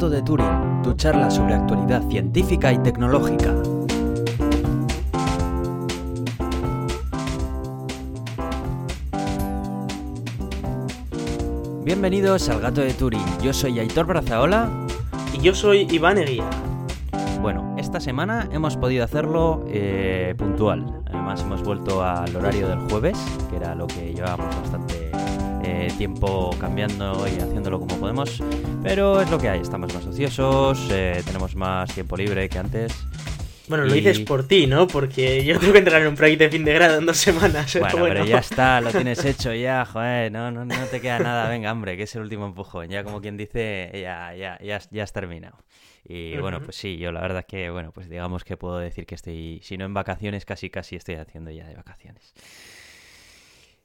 Gato de Turing, tu charla sobre actualidad científica y tecnológica. Bienvenidos al Gato de Turing. Yo soy Aitor Brazaola. Y yo soy Iván Eguía. Bueno, esta semana hemos podido hacerlo eh, puntual. Además hemos vuelto al horario del jueves, que era lo que llevábamos bastante eh, tiempo cambiando y haciéndolo como podemos. Pero es lo que hay, estamos más ociosos, eh, tenemos más tiempo libre que antes. Bueno, lo Y- dices por ti, ¿no? Porque yo tengo que entrar en un proyecto de fin de grado en dos semanas. Bueno, Bueno, pero ya está, lo tienes hecho ya, joder, no, no, no te queda nada, venga, hombre, que es el último empujón, ya como quien dice, ya, ya, ya, ya has terminado. Y bueno, Ujú. pues sí, yo la verdad es que, bueno, pues digamos que puedo decir que estoy, si no en vacaciones, casi casi estoy haciendo ya de vacaciones.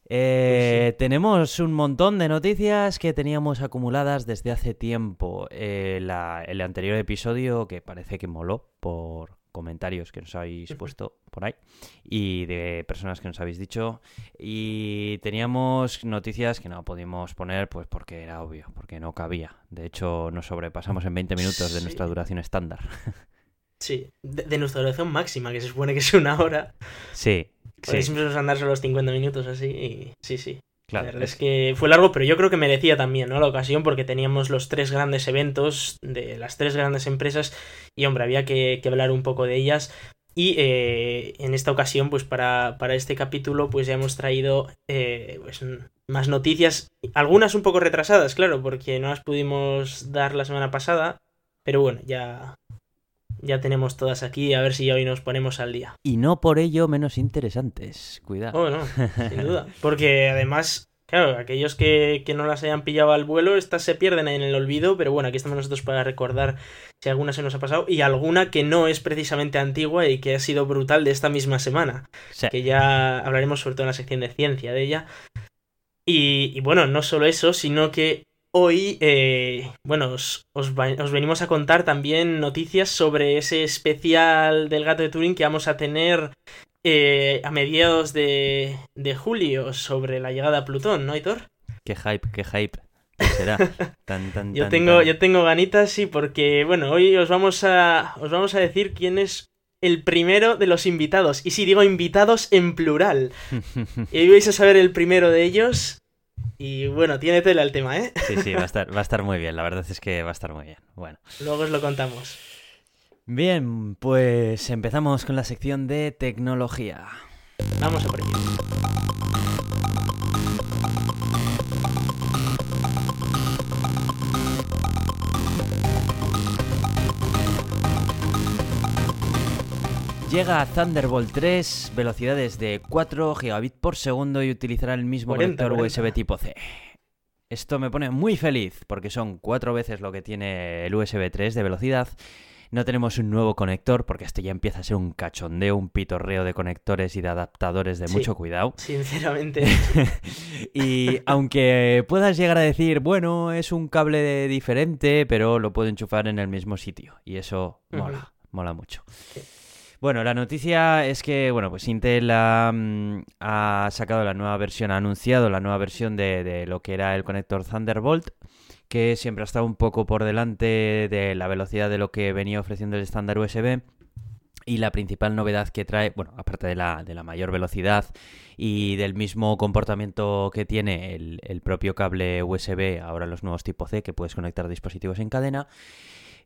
Eh, Tenemos un montón de noticias que teníamos acumuladas desde hace tiempo. Eh, la- el anterior episodio, que parece que moló por comentarios que nos habéis puesto por ahí y de personas que nos habéis dicho. Y teníamos noticias que no pudimos poner, pues porque era obvio, porque no cabía. De hecho, nos sobrepasamos en 20 minutos de Sí. nuestra duración estándar. Sí, de, de nuestra duración máxima, que se supone que es una hora. Sí, Porque sí, andar solo los 50 minutos así. Y sí, sí. claro. Es que fue largo, pero yo creo que merecía también, ¿no? La ocasión, porque teníamos los tres grandes eventos de las tres grandes empresas. Y hombre, había que, que hablar un poco de ellas. Y eh, en esta ocasión, pues para, para este capítulo, pues ya hemos traído eh, pues, más noticias. Algunas un poco retrasadas, claro, porque no las pudimos dar la semana pasada. Pero bueno, ya, ya tenemos todas aquí. A ver si hoy nos ponemos al día. Y no por ello menos interesantes. Cuidado. Oh, no, sin duda. Porque además, claro, aquellos que, que no las hayan pillado al vuelo, estas se pierden en el olvido, pero bueno, aquí estamos nosotros para recordar si alguna se nos ha pasado y alguna que no es precisamente antigua y que ha sido brutal de esta misma semana, Sí. que ya hablaremos sobre todo en la sección de ciencia de ella. Y, y bueno, no solo eso, sino que hoy, eh, bueno, os, os va- os venimos a contar también noticias sobre ese especial del gato de Turing que vamos a tener eh, a mediados de, de julio sobre la llegada a Plutón, ¿no, Aitor? Qué hype, qué hype. ¿Qué será? Tan, tan, Yo tan, tengo, yo tengo ganitas, sí, porque, bueno, hoy os vamos a, os vamos a decir quién es el primero de los invitados. Y sí, digo invitados en plural. Y hoy vais a saber el primero de ellos. Y bueno, tiene tela el tema, ¿eh? Sí, sí, va a, estar, va a estar muy bien. La verdad es que va a estar muy bien. Bueno. Luego os lo contamos. Bien, pues empezamos con la sección de tecnología. Vamos a por ello. Llega a Thunderbolt 3, velocidades de 4 gigabits por segundo y utilizará el mismo 40, conector 40. USB tipo C. Esto me pone muy feliz porque son cuatro veces lo que tiene el USB 3 de velocidad. No tenemos un nuevo conector porque esto ya empieza a ser un cachondeo, un pitorreo de conectores y de adaptadores de Sí. mucho cuidado. Sinceramente. y aunque puedas llegar a decir, bueno, es un cable diferente, pero lo puedo enchufar en el mismo sitio. Y eso mola, mola mucho. Sí. Bueno, la noticia es que, bueno, pues Intel ha, mm, ha sacado la nueva versión, ha anunciado la nueva versión de, de lo que era el conector Thunderbolt, que siempre ha estado un poco por delante de la velocidad de lo que venía ofreciendo el estándar USB. Y la principal novedad que trae, bueno, aparte de la, de la mayor velocidad y del mismo comportamiento que tiene el, el propio cable USB, ahora los nuevos tipo C, que puedes conectar dispositivos en cadena,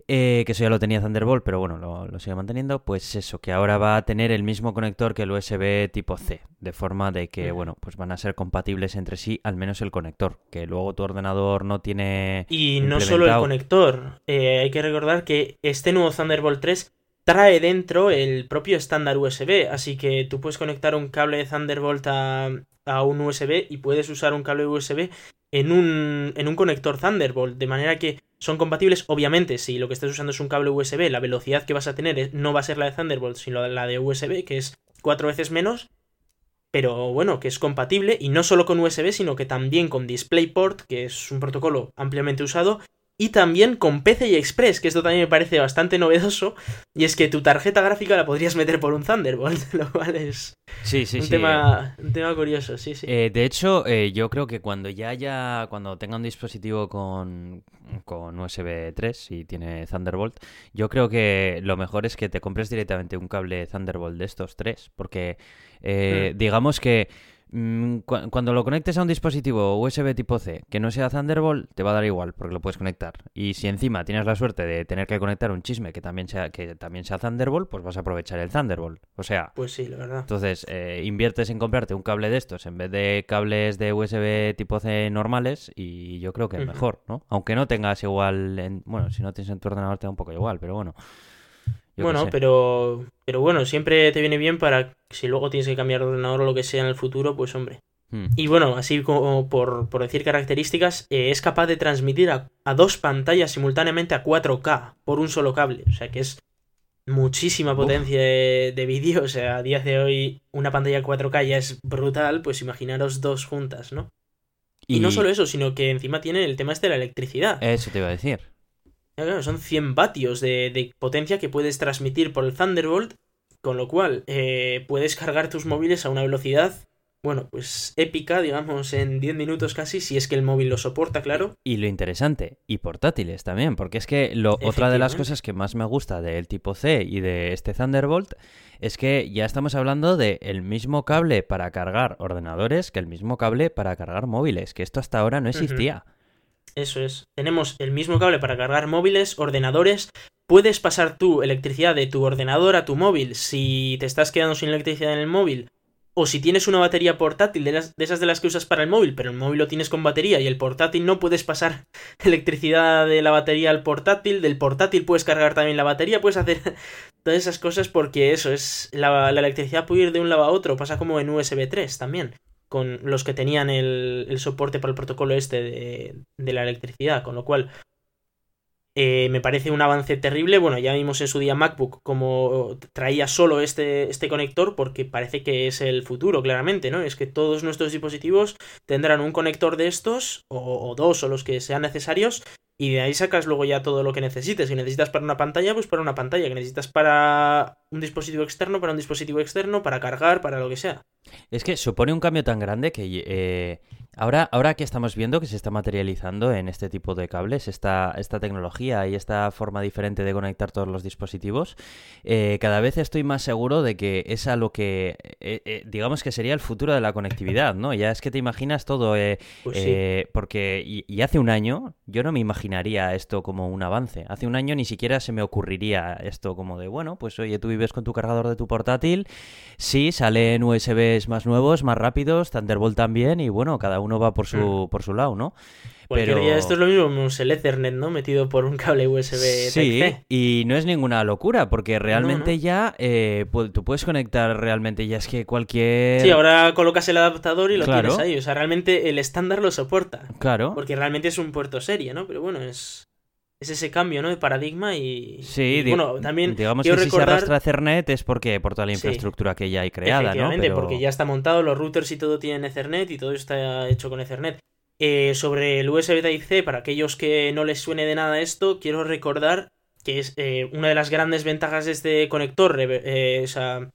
eh, que eso ya lo tenía Thunderbolt, pero bueno, lo, lo sigue manteniendo, pues eso, que ahora va a tener el mismo conector que el USB tipo C, de forma de que, bueno, pues van a ser compatibles entre sí, al menos el conector, que luego tu ordenador no tiene... Y no solo el conector. eh, hay que recordar que este nuevo Thunderbolt 3 trae dentro el propio estándar USB. Así que tú puedes conectar un cable de Thunderbolt a, a un USB y puedes usar un cable USB en un, en un conector Thunderbolt. De manera que son compatibles. Obviamente, si lo que estás usando es un cable USB, la velocidad que vas a tener no va a ser la de Thunderbolt, sino la de USB, que es cuatro veces menos. Pero bueno, que es compatible y no solo con USB, sino que también con DisplayPort, que es un protocolo ampliamente usado, y también con PCI Express, que esto también me parece bastante novedoso, y es que tu tarjeta gráfica la podrías meter por un Thunderbolt, lo cual es sí, sí, un, sí, tema, un tema curioso, sí, sí. Eh, de hecho, eh, yo creo que cuando ya haya, cuando tenga un dispositivo con, con USB 3 y tiene Thunderbolt, yo creo que lo mejor es que te compres directamente un cable Thunderbolt de estos tres, porque eh, Mm. digamos que cuando lo conectes a un dispositivo USB tipo C que no sea Thunderbolt, te va a dar igual, porque lo puedes conectar. Y si encima tienes la suerte de tener que conectar un chisme que también sea, que también sea Thunderbolt, pues vas a aprovechar el Thunderbolt. O sea, Pues sí, la verdad. entonces, eh, inviertes en comprarte un cable de estos en vez de cables de USB tipo C normales y yo creo que es mejor, ¿no? Aunque no tengas igual, en- bueno, si no tienes en tu ordenador te da un poco igual, pero bueno. Yo bueno, pero, pero bueno, siempre te viene bien para si luego tienes que cambiar de ordenador o lo que sea en el futuro, pues hombre. Hmm. Y bueno, así como por, por decir características, eh, es capaz de transmitir a, a dos pantallas simultáneamente a 4K por un solo cable. O sea que es muchísima Uf. potencia de, de vídeo. O sea, a día de hoy una pantalla 4K ya es brutal, pues imaginaros dos juntas, ¿no? Y, no solo eso, sino que encima tiene el tema este de la electricidad. Eso te iba a decir. Claro, son 100 vatios de, de potencia que puedes transmitir por el Thunderbolt, con lo cual eh, puedes cargar tus móviles a una velocidad, bueno, pues épica, digamos, en 10 minutos casi, si es que el móvil lo soporta, claro. Y lo interesante, y portátiles también, porque es que lo, otra de las cosas que más me gusta del tipo C y de este Thunderbolt es que ya estamos hablando de el mismo cable para cargar ordenadores que el mismo cable para cargar móviles, que esto hasta ahora no existía. Eso es. Tenemos el mismo cable para cargar móviles, ordenadores. Puedes pasar tu electricidad de tu ordenador a tu móvil si te estás quedando sin electricidad en el móvil. O si tienes una batería portátil de, las- de esas de las que usas para el móvil, pero el móvil lo tienes con batería y el portátil no puedes pasar electricidad de la batería al portátil, del portátil puedes cargar también la batería, puedes hacer todas esas cosas porque eso es, la, la electricidad puede ir de un lado a otro, pasa como en USB 3 también, con los que tenían el, soporte para el protocolo este de, de la electricidad, con lo cual eh, me parece un avance terrible. Bueno, ya vimos en su día MacBook como traía solo este, este conector porque parece que es el futuro, claramente, ¿no? Es que todos nuestros dispositivos tendrán un conector de estos, o dos, o los que sean necesarios, y de ahí sacas luego ya todo lo que necesites. Si necesitas para una pantalla, pues para una pantalla. Que necesitas para un dispositivo externo, para un dispositivo externo, para cargar, para lo que sea. Es que supone un cambio tan grande que eh, ahora, ahora que estamos viendo que se está materializando en este tipo de cables, esta, esta tecnología y esta forma diferente de conectar todos los dispositivos, eh, cada vez estoy más seguro de que es a lo que, eh, eh, digamos que sería el futuro de la conectividad, ¿no? Ya es que te imaginas todo, eh, Pues sí. eh, porque y, y hace un año yo no me imaginaría esto como un avance. Hace un año ni siquiera se me ocurriría esto como de, bueno, pues oye, tú vives con tu cargador de tu portátil, sí, salen USBs más nuevos, más rápidos, Thunderbolt también, y bueno, cada uno va por su, por su lado, ¿no? Cualquier pero- día esto es lo mismo, como el Ethernet, ¿no? Metido por un cable USB Sí, y no es ninguna locura, porque realmente no. ya eh, tú puedes conectar realmente, ya es que cualquier... Sí, ahora colocas el adaptador y lo Claro. tienes ahí. O sea, realmente el estándar lo soporta. Claro. Porque realmente es un puerto serie, ¿no? Pero bueno, es, es ese cambio, ¿no? De paradigma y. Sí, y, bueno, también. digamos que si se arrastra Ethernet es porque por toda la Sí. infraestructura que ya hay creada, ¿no? Pero- porque ya está montado, los routers y todo tienen Ethernet y todo está hecho con Ethernet. Eh, sobre el USB Type-C, para aquellos que no les suene de nada esto, quiero recordar que es eh, una de las grandes ventajas de este conector eh, o sea,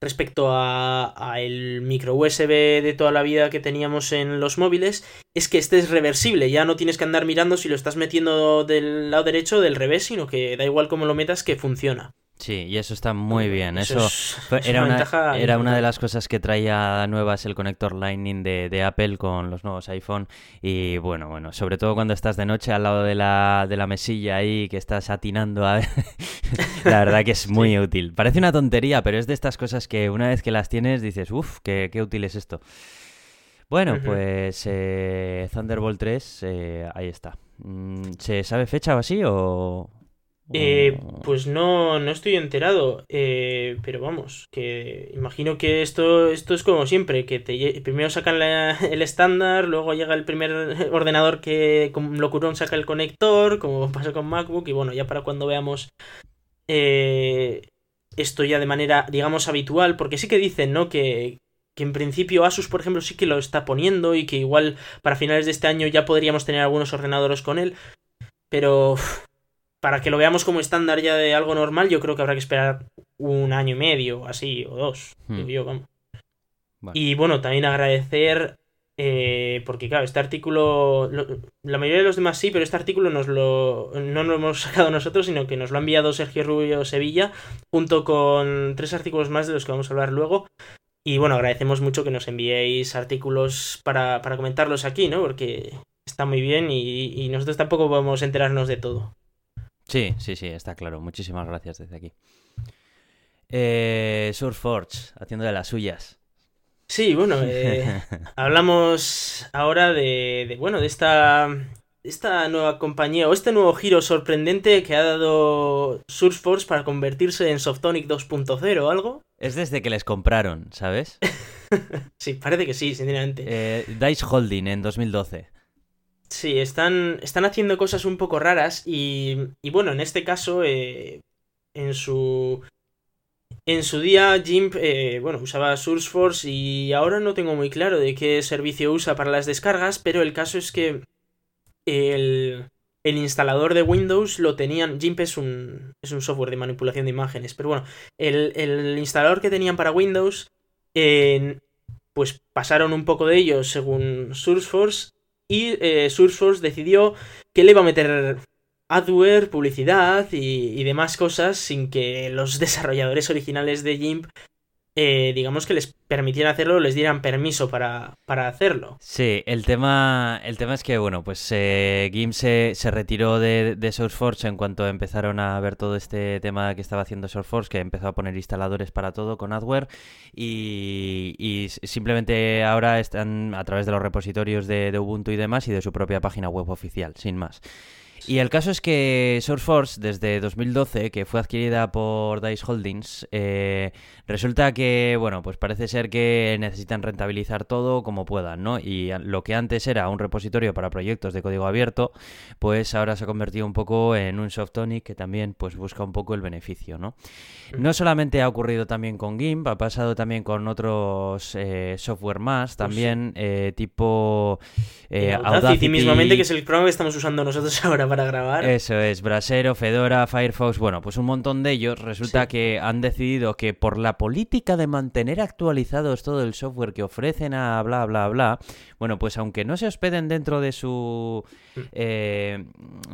respecto a, el micro USB de toda la vida que teníamos en los móviles es que este es reversible, ya no tienes que andar mirando si lo estás metiendo del lado derecho o del revés, sino que da igual cómo lo metas que funciona. Sí, y eso está muy bien. Eso, es era, una, era una de las cosas que traía nuevas el conector Lightning de, de Apple con los nuevos iPhone. Y bueno, bueno, sobre todo cuando estás de noche al lado de la, de la mesilla ahí que estás atinando a... la verdad que es muy útil. Parece una tontería, pero es de estas cosas que una vez que las tienes dices, uff, qué, qué útil es esto. Bueno, pues eh, Thunderbolt 3, eh, ahí está. Mm, ¿Se sabe fecha o así o...? Eh, o- pues no, no estoy enterado, eh, pero vamos, que imagino que esto, esto es como siempre, que te, primero sacan la- el estándar, luego llega el primer ordenador que como locurón saca el conector, como pasa con MacBook, y bueno, ya para cuando veamos eh, esto ya de manera, digamos, habitual, porque sí que dicen, ¿no? Que, que en principio Asus, por ejemplo, sí que lo está poniendo y que igual para finales de este año ya podríamos tener algunos ordenadores con él. pero para que lo veamos como estándar ya de algo normal, yo creo que habrá que esperar un año y medio, así, o dos, Hmm. yo, vamos. Y bueno, también agradecer, eh, porque claro, este artículo, lo- la mayoría de los demás sí, pero este artículo nos lo, no lo hemos sacado nosotros, sino que nos lo ha enviado Sergio Rubio Sevilla, junto con tres artículos más de los que vamos a hablar luego. Y bueno, agradecemos mucho que nos enviéis artículos para, para comentarlos aquí, ¿no? Porque está muy bien y, y nosotros tampoco podemos enterarnos de todo. Sí, sí, sí, está claro. Muchísimas gracias desde aquí. Eh, Surfforge, haciendo de las suyas. Sí, bueno, eh, hablamos ahora de, de, bueno, de esta, esta nueva compañía o este nuevo giro sorprendente que ha dado Surfforce para convertirse en Softonic 2.0 o algo. Es desde que les compraron, ¿sabes? Sí, parece que sí, sinceramente. Eh, Dice Holding en 2012. Sí, están, están haciendo cosas un poco raras y, y bueno, en este caso, eh, en su... En su día, Jimp, eh, bueno, usaba SourceForce y ahora no tengo muy claro de qué servicio usa para las descargas, pero el caso es que el, el instalador de Windows lo tenían. GIMP es un, es un software de manipulación de imágenes, pero bueno, el, el instalador que tenían para Windows, eh, pues pasaron un poco de ellos según SourceForce y eh, SourceForce decidió que le iba a meter adware, publicidad y, y, demás cosas sin que los desarrolladores originales de GIMP eh, digamos que les permitieran hacerlo, les dieran permiso para, para hacerlo. Sí, el tema, el tema es que, bueno, pues eh, se, retiró de, de, SourceForge en cuanto empezaron a ver todo este tema que estaba haciendo SourceForge, que empezó a poner instaladores para todo con adware y, y simplemente ahora están a través de los repositorios de Ubuntu y demás y de su propia página web oficial, sin más. Y el caso es que SourceForce, desde 2012, que fue adquirida por Dice Holdings, eh, resulta que, bueno, pues parece ser que necesitan rentabilizar todo como puedan, ¿no? Y lo que antes era un repositorio para proyectos de código abierto, pues ahora se ha convertido un poco en un Softonic que también pues busca un poco el beneficio, ¿no? No solamente ha ocurrido también con GIMP, ha pasado también con otros eh, software más, también eh, tipo eh, Audacity, Audacity mismamente, que es el programa que estamos usando nosotros ahora para grabar. Eso es, Brasero, Fedora, Firefox, bueno, pues un montón de ellos resulta sí. que han decidido que por la política de mantener actualizados todo el software que ofrecen a bla bla bla, bueno, pues aunque no se hospeden dentro de su eh,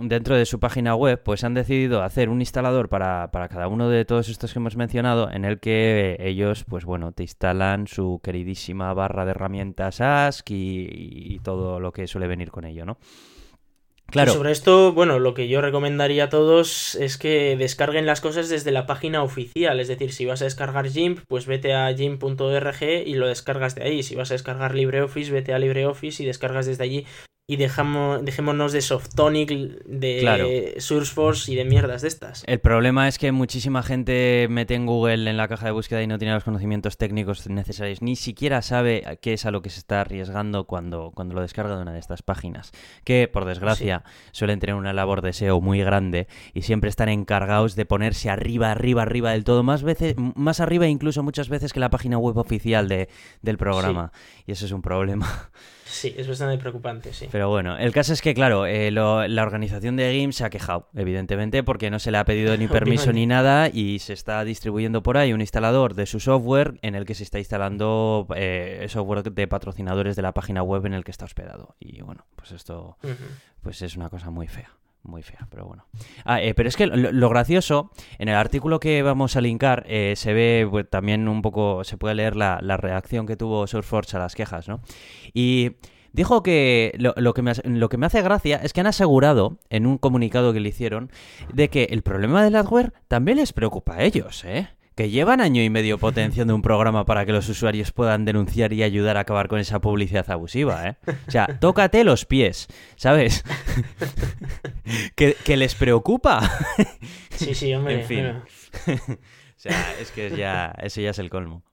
dentro de su página web, pues han decidido hacer un instalador para, para cada uno de todos estos que hemos mencionado, en el que ellos, pues bueno, te instalan su queridísima barra de herramientas ASC y, y todo lo que suele venir con ello, ¿no? Claro. Y sobre esto, bueno, lo que yo recomendaría a todos es que descarguen las cosas desde la página oficial. Es decir, si vas a descargar GIMP, pues vete a gimp.org y lo descargas de ahí. Si vas a descargar LibreOffice, vete a LibreOffice y descargas desde allí. Y dejamos, dejémonos de Softonic, de claro. Y de mierdas de estas. El problema es que muchísima gente mete en Google en la caja de búsqueda y no tiene los conocimientos técnicos necesarios. Ni siquiera sabe qué es a lo que se está arriesgando cuando, cuando lo descarga de una de estas páginas. Que, por desgracia, sí. suelen tener una labor de SEO muy grande y siempre están encargados de ponerse arriba, arriba, arriba del todo. Más, veces, más arriba incluso muchas veces que la página web oficial de, del programa. Sí. Y eso es un problema. Sí, es bastante preocupante, sí. Pero bueno, el caso es que, claro, eh, lo, la organización de GIMP se ha quejado, evidentemente, porque no se le ha pedido ni permiso ni nada y se está distribuyendo por ahí un instalador de su software en el que se está instalando eh, software de patrocinadores de la página web en el que está hospedado. Y bueno, pues esto uh -huh. pues es una cosa muy fea muy fea, pero bueno. Ah, eh, pero es que lo, gracioso, en el artículo que vamos a linkar, eh, se ve pues, también un poco, se puede leer la, reacción que tuvo SourceForge a las quejas, ¿no? Y dijo que lo, lo, que me, lo que me hace gracia es que han asegurado, en un comunicado que le hicieron, de que el problema del adware también les preocupa a ellos, ¿eh? Que llevan año y medio potenciando un programa para que los usuarios puedan denunciar y ayudar a acabar con esa publicidad abusiva, ¿eh? O sea, tócate los pies, ¿sabes? que, que, les preocupa. sí, sí, hombre. En fin. o sea, es que ya, eso ya es el colmo.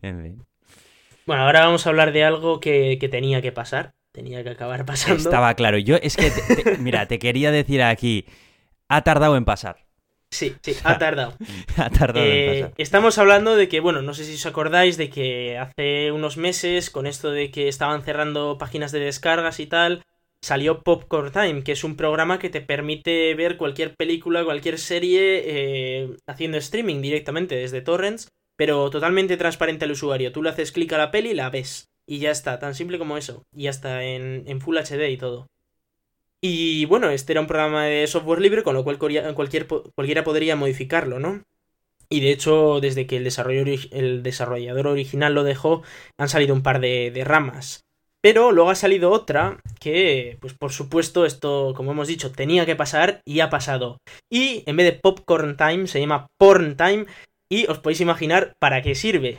en fin. Bueno, ahora vamos a hablar de algo que, que tenía que pasar. Tenía que acabar pasando. Estaba claro. Yo, es que, te, te, mira, te quería decir aquí, ha tardado en pasar. Sí, sí, ha tardado. ha tardado eh, en pasar. Estamos hablando de que, bueno, no sé si os acordáis de que hace unos meses, con esto de que estaban cerrando páginas de descargas y tal, salió Popcorn Time, que es un programa que te permite ver cualquier película, cualquier serie eh, haciendo streaming directamente desde torrents, pero totalmente transparente al usuario. Tú le haces clic a la peli y la ves. Y ya está, tan simple como eso. Y ya está en, en Full HD y todo. Y bueno, este era un programa de software libre, con lo cual cualquier, cualquiera podría modificarlo, ¿no? Y de hecho, desde que el, el desarrollador original lo dejó, han salido un par de, de, ramas. Pero luego ha salido otra que, pues por supuesto, esto, como hemos dicho, tenía que pasar y ha pasado. Y en vez de Popcorn Time, se llama Porn Time. Y os podéis imaginar para qué sirve.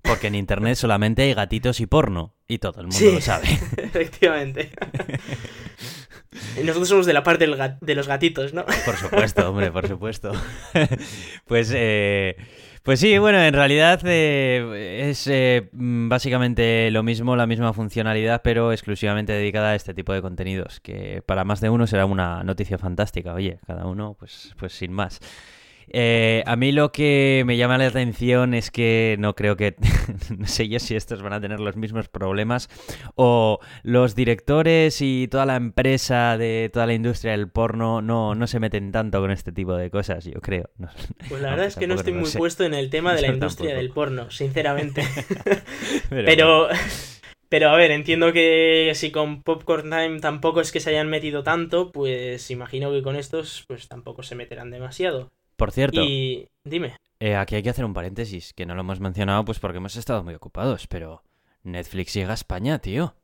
Porque en internet solamente hay gatitos y porno. Y todo el mundo lo sabe. Efectivamente. Nosotros somos de la parte de los gatitos, ¿no? Por supuesto, hombre, por supuesto. pues, eh, pues sí, bueno, en realidad eh, es eh, básicamente lo mismo, la misma funcionalidad, pero exclusivamente dedicada a este tipo de contenidos, que para más de uno será una noticia fantástica. Oye, cada uno, pues, pues sin más. Eh, a mí lo que me llama la atención es que no creo que, no sé yo si estos van a tener los mismos problemas o los directores y toda la empresa de toda la industria del porno no, no se meten tanto con este tipo de cosas, yo creo. pues la verdad es que no estoy muy puesto en el tema de la industria del porno, sinceramente. Pero... Pero a ver, entiendo que si con Popcorn Time tampoco es que se hayan metido tanto, pues imagino que con estos pues tampoco se meterán demasiado. Por cierto. Y dime. Eh, aquí hay que hacer un paréntesis, que no lo hemos mencionado pues porque hemos estado muy ocupados, pero Netflix llega a España, tío.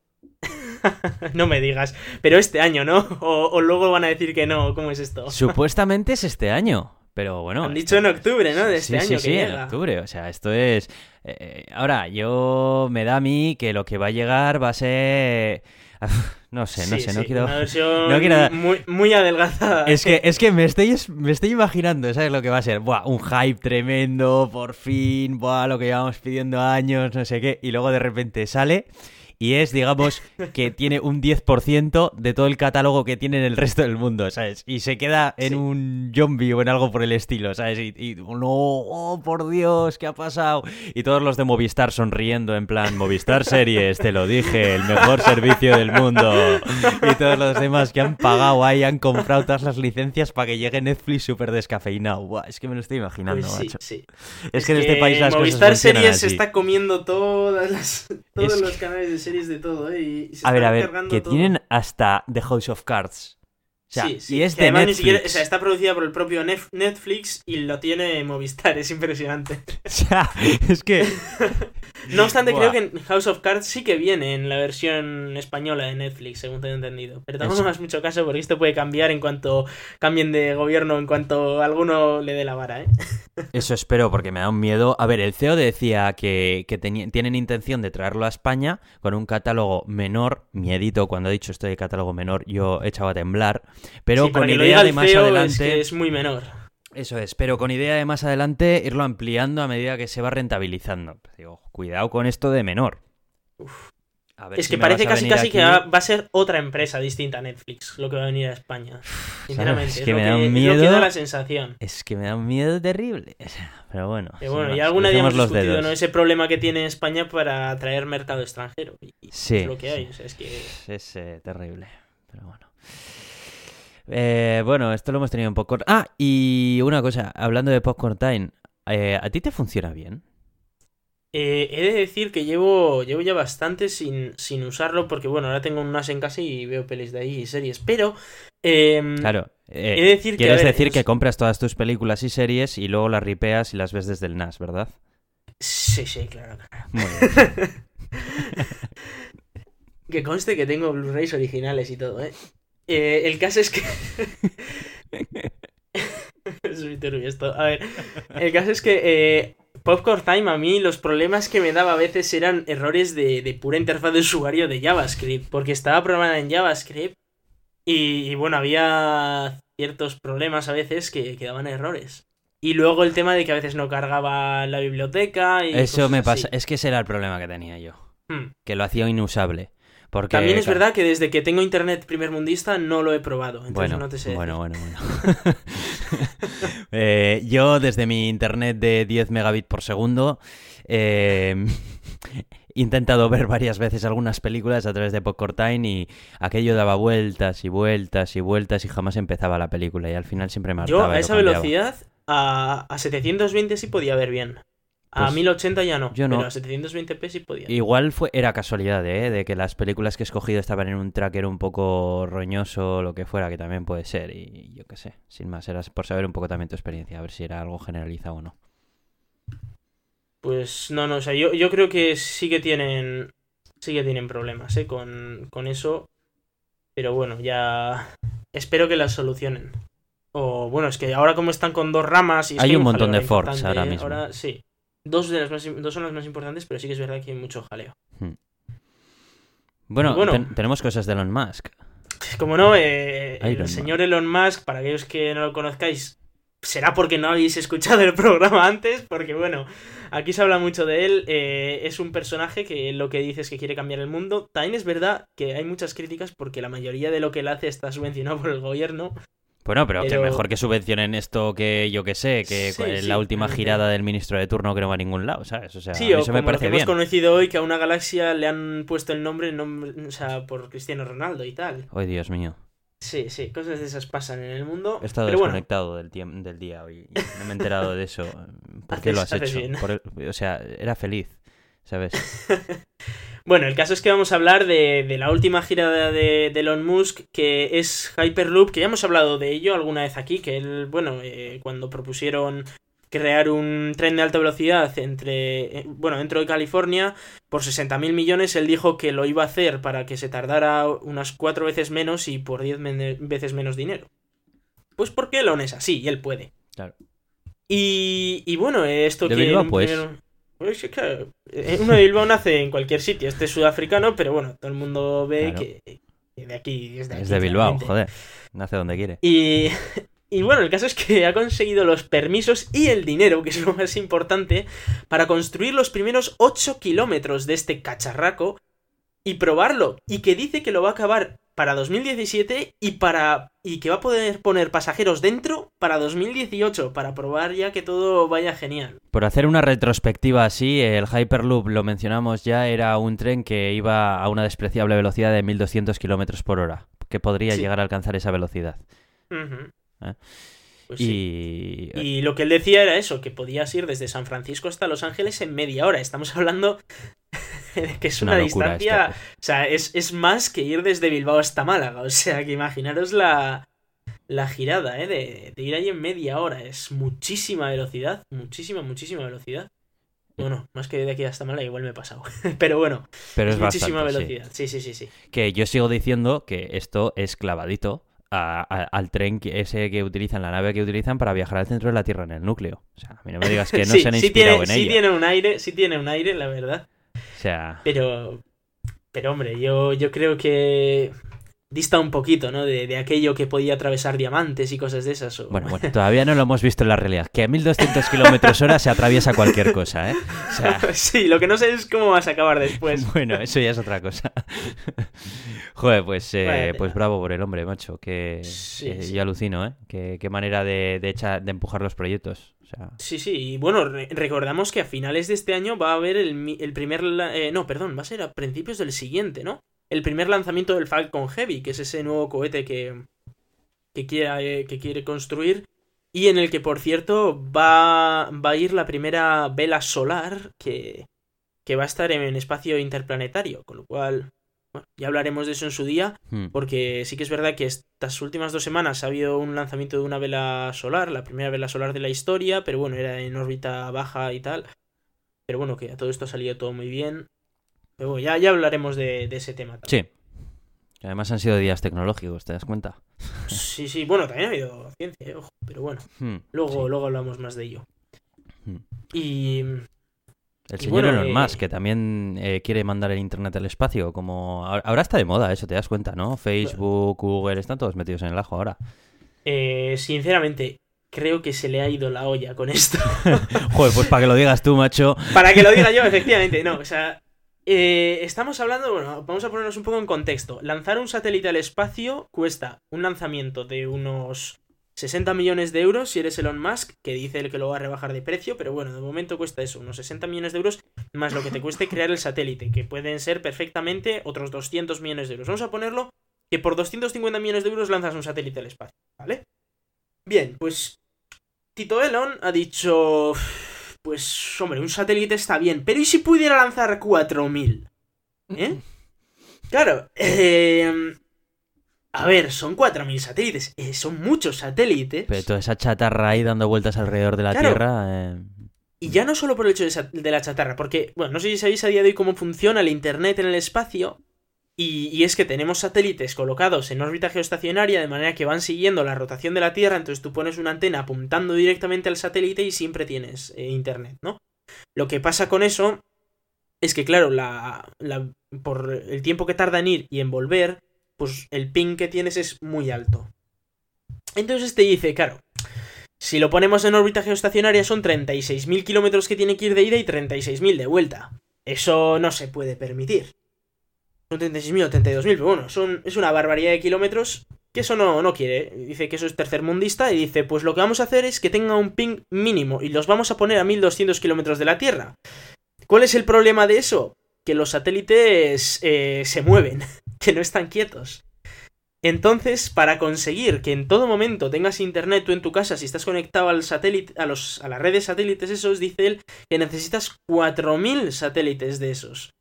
no me digas. Pero este año, ¿no? O, luego van a decir que no. ¿Cómo es esto? Supuestamente es este año. Pero bueno. Han dicho en octubre, ¿no? De este sí, año. Sí, sí, en octubre. O sea, esto es. Eh, ahora, yo. Me da a mí que lo que va a llegar va a ser. No sé, no sé, no quiero. Una versión muy, muy adelgazada. Es que, es que me, estoy, me estoy imaginando, ¿sabes lo que va a ser? Buah, un hype tremendo, por fin, buah, lo que llevamos pidiendo años, no sé qué. Y luego de repente sale y es, digamos, que tiene un 10% de todo el catálogo que tiene en el resto del mundo, ¿sabes? Y se queda en un zombie o en algo por el estilo, ¿sabes? Y, no, oh, por Dios, ¿qué ha pasado? Y todos los de Movistar sonriendo en plan, Movistar Series, te lo dije, el mejor servicio del mundo. Y todos los demás que han pagado ahí, han comprado todas las licencias para que llegue Netflix súper descafeinado. Buah, es que me lo estoy imaginando, pues macho. Sí. Es, que en este país las Movistar Series se está comiendo todas las, todos los canales de series de todo, ¿eh? Y se a ver, a ver, que tienen hasta The House of Cards. Sea, sí, sí. Y es que de además Netflix. ni siquiera, o sea, está producida por el propio Netflix y lo tiene Movistar, es impresionante. O sea, es que. no obstante, Buah. creo que House of Cards sí que viene en la versión española de Netflix, según tengo entendido. Pero tampoco hagas mucho caso porque esto puede cambiar en cuanto cambien de gobierno, en cuanto alguno le dé la vara, ¿eh? Eso espero, porque me da un miedo. A ver, el CEO decía que, que tienen intención de traerlo a España con un catálogo menor. Miedito, cuando ha dicho esto de catálogo menor, yo he echado a temblar. Pero Sí, con idea de más adelante. Es, que es muy menor. Eso es, pero con idea de más adelante irlo ampliando a medida que se va rentabilizando. Digo, cuidado con esto de menor. A ver Es si que parece casi casi que aquí- va, va a ser otra empresa distinta a Netflix lo que va a venir a España. Sinceramente, Es es, que me da un miedo. da la sensación. Es que me da un miedo terrible. Pero bueno. Y alguna día hemos discutido. ¿no? ese problema que tiene España para atraer mercado extranjero. Y Sí, es lo que hay. sí. o sea, es que... Es eh, terrible, pero bueno. Eh, bueno, esto lo hemos tenido un poco... Ah, y una cosa, hablando de Popcorn Time, eh, ¿a ti te funciona bien? Eh, he de decir que llevo, llevo ya bastante sin, sin usarlo porque, bueno, ahora tengo un NAS en casa y veo pelis de ahí y series. Pero... em, Claro. eh, He de decir quieres ver, decir es- que compras todas tus películas y series y luego las ripeas y las ves desde el NAS, ¿verdad? Sí, sí, claro. claro. Muy bien. Que conste que tengo Blu-rays originales y todo, ¿eh? Eh, el caso es que... es muy turbio esto. A ver, el caso es que eh, Popcorn Time a mí los problemas que me daba a veces eran errores de, de pura interfaz de usuario de JavaScript, porque estaba programada en JavaScript y, y, bueno, había ciertos problemas a veces que, que daban errores. Y luego el tema de que a veces no cargaba la biblioteca y... Eso me así. pasa. Es que ese era el problema que tenía yo. Hmm. Que lo hacía inusable. Porque, También es claro, verdad que desde que tengo internet primermundista no lo he probado, entonces Bueno, no te sé. bueno, bueno, bueno. Eh, yo desde mi internet de 10 megabits por segundo eh, intentado ver varias veces algunas películas a través de Popcorn Time y aquello daba vueltas y vueltas y vueltas y jamás empezaba la película y al final siempre me Yo hartaba a esa velocidad, a, a 720 sí podía ver bien. A Pues, 1080 ya no, yo no. pero a 720p sí podía. Igual fue, era casualidad, ¿eh? De que las películas que he escogido estaban en un tracker un poco roñoso o lo que fuera, que también puede ser. Y yo qué sé, sin más, era por saber un poco también tu experiencia, a ver si era algo generalizado o no. Pues no, no, o sea, yo, yo creo que sí que tienen. Sí que tienen problemas, ¿eh? Con, con eso. Pero bueno, ya. Espero que las solucionen. O bueno, es que ahora como están con dos ramas y Hay un montón de forks ahora ¿eh? mismo. Ahora sí. Dos, de las más, dos son las más importantes, pero sí que es verdad que hay mucho jaleo. Bueno, Bueno. ten- tenemos cosas de Elon Musk. Como no, eh, el señor Elon Musk, para aquellos que no lo conozcáis, será porque no habéis escuchado el programa antes, porque bueno, aquí se habla mucho de él. eh, es un personaje que lo que dice es que quiere cambiar el mundo. También es verdad que hay muchas críticas porque la mayoría de lo que él hace está subvencionado por el gobierno. Bueno, pero, que Pero- mejor que subvencionen esto que yo que sé, que Sí, cu- sí, la última girada del ministro de turno que no va a ningún lado, ¿sabes? O sea, sí, a mí o eso como me lo que parece hemos bien. conocido hoy, que a una galaxia le han puesto el nombre, nombre- o sea, por Cristiano Ronaldo y tal. Ay, Dios mío. Sí, sí, cosas de esas pasan en el mundo. He estado pero bueno, desconectado del, del día hoy y no me he enterado de eso. ¿Por qué lo has hecho? bien. Por el- o sea, era feliz, ¿sabes? Bueno, el caso es que vamos a hablar de, de la última girada de, de Elon Musk, que es Hyperloop, que ya hemos hablado de ello alguna vez aquí, que él, bueno, eh, cuando propusieron crear un tren de alta velocidad entre, eh, bueno, dentro de California, por 60.000 millones, él dijo que lo iba a hacer para que se tardara unas cuatro veces menos y por 10 men- veces menos dinero. Pues porque Elon es así y él puede. Claro. Y, y bueno, esto De que... Bilbao, pues. Pues, claro, eh, uno de Bilbao nace en cualquier sitio, este es sudafricano, pero bueno, todo el mundo ve Claro. que, que de aquí es de aquí. es de Bilbao, joder. Nace donde quiere. Y, y bueno, el caso es que ha conseguido los permisos y el dinero, que es lo más importante, para construir los primeros 8 kilómetros de este cacharraco y probarlo. Y que dice que lo va a acabar para 2017 y para y que va a poder poner pasajeros dentro para 2018 para probar ya que todo vaya genial. Por hacer una retrospectiva así, el Hyperloop, lo mencionamos ya, era un tren que iba a una despreciable velocidad de 1200 kilómetros por hora, que podría Sí. llegar a alcanzar esa velocidad. ¿Eh? Pues sí. Y. Y lo que él decía era eso, que podías ir desde San Francisco hasta Los Ángeles en media hora. Estamos hablando que es una, distancia... O sea, es, es más que ir desde Bilbao hasta Málaga. O sea, que imaginaros la, la girada, ¿eh? De, de ir ahí en media hora. Es muchísima velocidad. Muchísima, muchísima velocidad. Bueno, más que de aquí hasta Málaga igual me he pasado. Pero bueno, Pero es, es, muchísima bastante, sí. velocidad. Sí, sí, sí, sí. Que yo sigo diciendo que esto es clavadito a- a- al tren que- ese que utilizan, la nave que utilizan para viajar al centro de la Tierra en el núcleo. O sea, a mí no me digas que no sí, se han sí inspirado tiene, en sí tiene un aire, sí tiene un aire, la verdad. Sea, Pero, pero hombre, yo, yo creo que dista un poquito, ¿no? De, de aquello que podía atravesar diamantes y cosas de esas. o- bueno, bueno, todavía no lo hemos visto en la realidad. Que a 1200 kilómetros hora se atraviesa cualquier cosa, ¿eh? O sea, sí, lo que no sé es cómo vas a acabar después. bueno, eso ya es otra cosa. Joder, pues, eh, pues bravo por el hombre, macho. Que, Sí, que sí. yo alucino, ¿eh? Qué, qué manera de, de, echar- de empujar los proyectos. Sí, sí, y bueno, re- recordamos que a finales de este año va a haber el, primer... eh, no, perdón, va a ser a principios del siguiente, ¿no? El primer lanzamiento del Falcon Heavy, que es ese nuevo cohete que, que, quiere, eh, que quiere construir y en el que, por cierto, va, va a ir la primera vela solar que, que va a estar en espacio interplanetario, con lo cual... Bueno, ya hablaremos de eso en su día, hmm. porque sí que es verdad que estas últimas dos semanas ha habido un lanzamiento de una vela solar, la primera vela solar de la historia, pero bueno, era en órbita baja y tal. Pero bueno, que a todo esto ha salido todo muy bien. Pero bueno, ya, ya hablaremos de, de ese tema también. Sí. Además han sido días tecnológicos, ¿te das cuenta? Sí, sí, bueno, también ha habido ciencia, eh, ojo, pero bueno, Hmm, luego, sí. luego hablamos más de ello. Hmm. Y El Y señor bueno, Elon eh, Musk, que también eh, quiere mandar el Internet al espacio, como... ahora- Ahora está de moda eso, te das cuenta, ¿no? Facebook, Google, están todos metidos en el ajo ahora. eh, sinceramente, creo que se le ha ido la olla con esto. Joder, pues para que lo digas tú, macho. Para que lo diga yo, efectivamente, no, o sea, eh, estamos hablando, bueno, vamos a ponernos un poco en contexto. Lanzar un satélite al espacio cuesta un lanzamiento de unos 60 millones de euros si eres Elon Musk, que dice él que lo va a rebajar de precio, pero bueno, de momento cuesta eso, unos 60 millones de euros, más lo que te cueste crear el satélite, que pueden ser perfectamente otros 200 millones de euros. Vamos a ponerlo que por 250 millones de euros lanzas un satélite al espacio, ¿vale? Bien, pues Tito Elon ha dicho, pues hombre, un satélite está bien, pero ¿y si pudiera lanzar 4000? ¿Eh? Claro, eh, a ver, son 4.000 satélites. Eh, son muchos satélites. Pero toda esa chatarra ahí dando vueltas alrededor de la Claro. Tierra. eh, Y ya no solo por el hecho de, la chatarra, porque, bueno, no sé si sabéis a día de hoy cómo funciona el Internet en el espacio. Y, y es que tenemos satélites colocados en órbita geoestacionaria de manera que van siguiendo la rotación de la Tierra, entonces tú pones una antena apuntando directamente al satélite y siempre tienes eh, Internet, ¿no? Lo que pasa con eso es que, claro, la, la- por el tiempo que tarda en ir y en volver, pues el ping que tienes es muy alto. Entonces te dice, claro, si lo ponemos en órbita geoestacionaria son 36.000 kilómetros que tiene que ir de ida y 36.000 de vuelta. Eso no se puede permitir. Son 36.000 o 32.000, pero bueno, son, es una barbaridad de kilómetros que eso no, no quiere. Dice que eso es tercermundista y dice, pues lo que vamos a hacer es que tenga un ping mínimo y los vamos a poner a 1.200 kilómetros de la Tierra. ¿Cuál es el problema de eso? Que los satélites eh, se mueven, que no están quietos. Entonces, para conseguir que en todo momento tengas internet tú en tu casa, si estás conectado al satélite, a, los, a las redes satélites esos, dice él que necesitas 4.000 satélites de esos.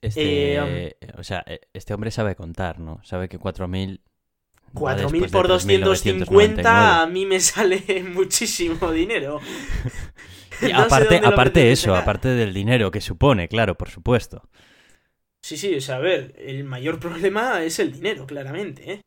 Este, Eh, o sea, eh, este hombre sabe contar, ¿no? Sabe que 4.000... va 4.000 después de por 250 a 3.999. mí me sale muchísimo dinero. Y No sé aparte, aparte eso, aparte del dinero que supone, claro, por supuesto. Sí, sí, o sea, a ver, el mayor problema es el dinero, claramente, ¿eh?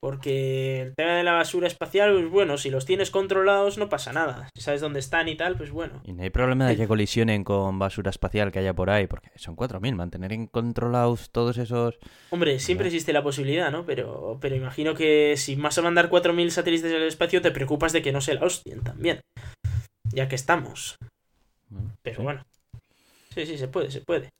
Porque el tema de la basura espacial, pues bueno, si los tienes controlados no pasa nada. Si sabes dónde están y tal, pues bueno. Y no hay problema de El- que colisionen con basura espacial que haya por ahí, porque son 4.000. Mantener en controlados todos esos... Hombre, siempre existe la posibilidad, ¿no? Pero, pero imagino que si vas a mandar 4.000 satélites al espacio, te preocupas de que no se la hostien también. Ya que estamos. bueno, Pero sí. bueno. Sí, sí, se puede, se puede.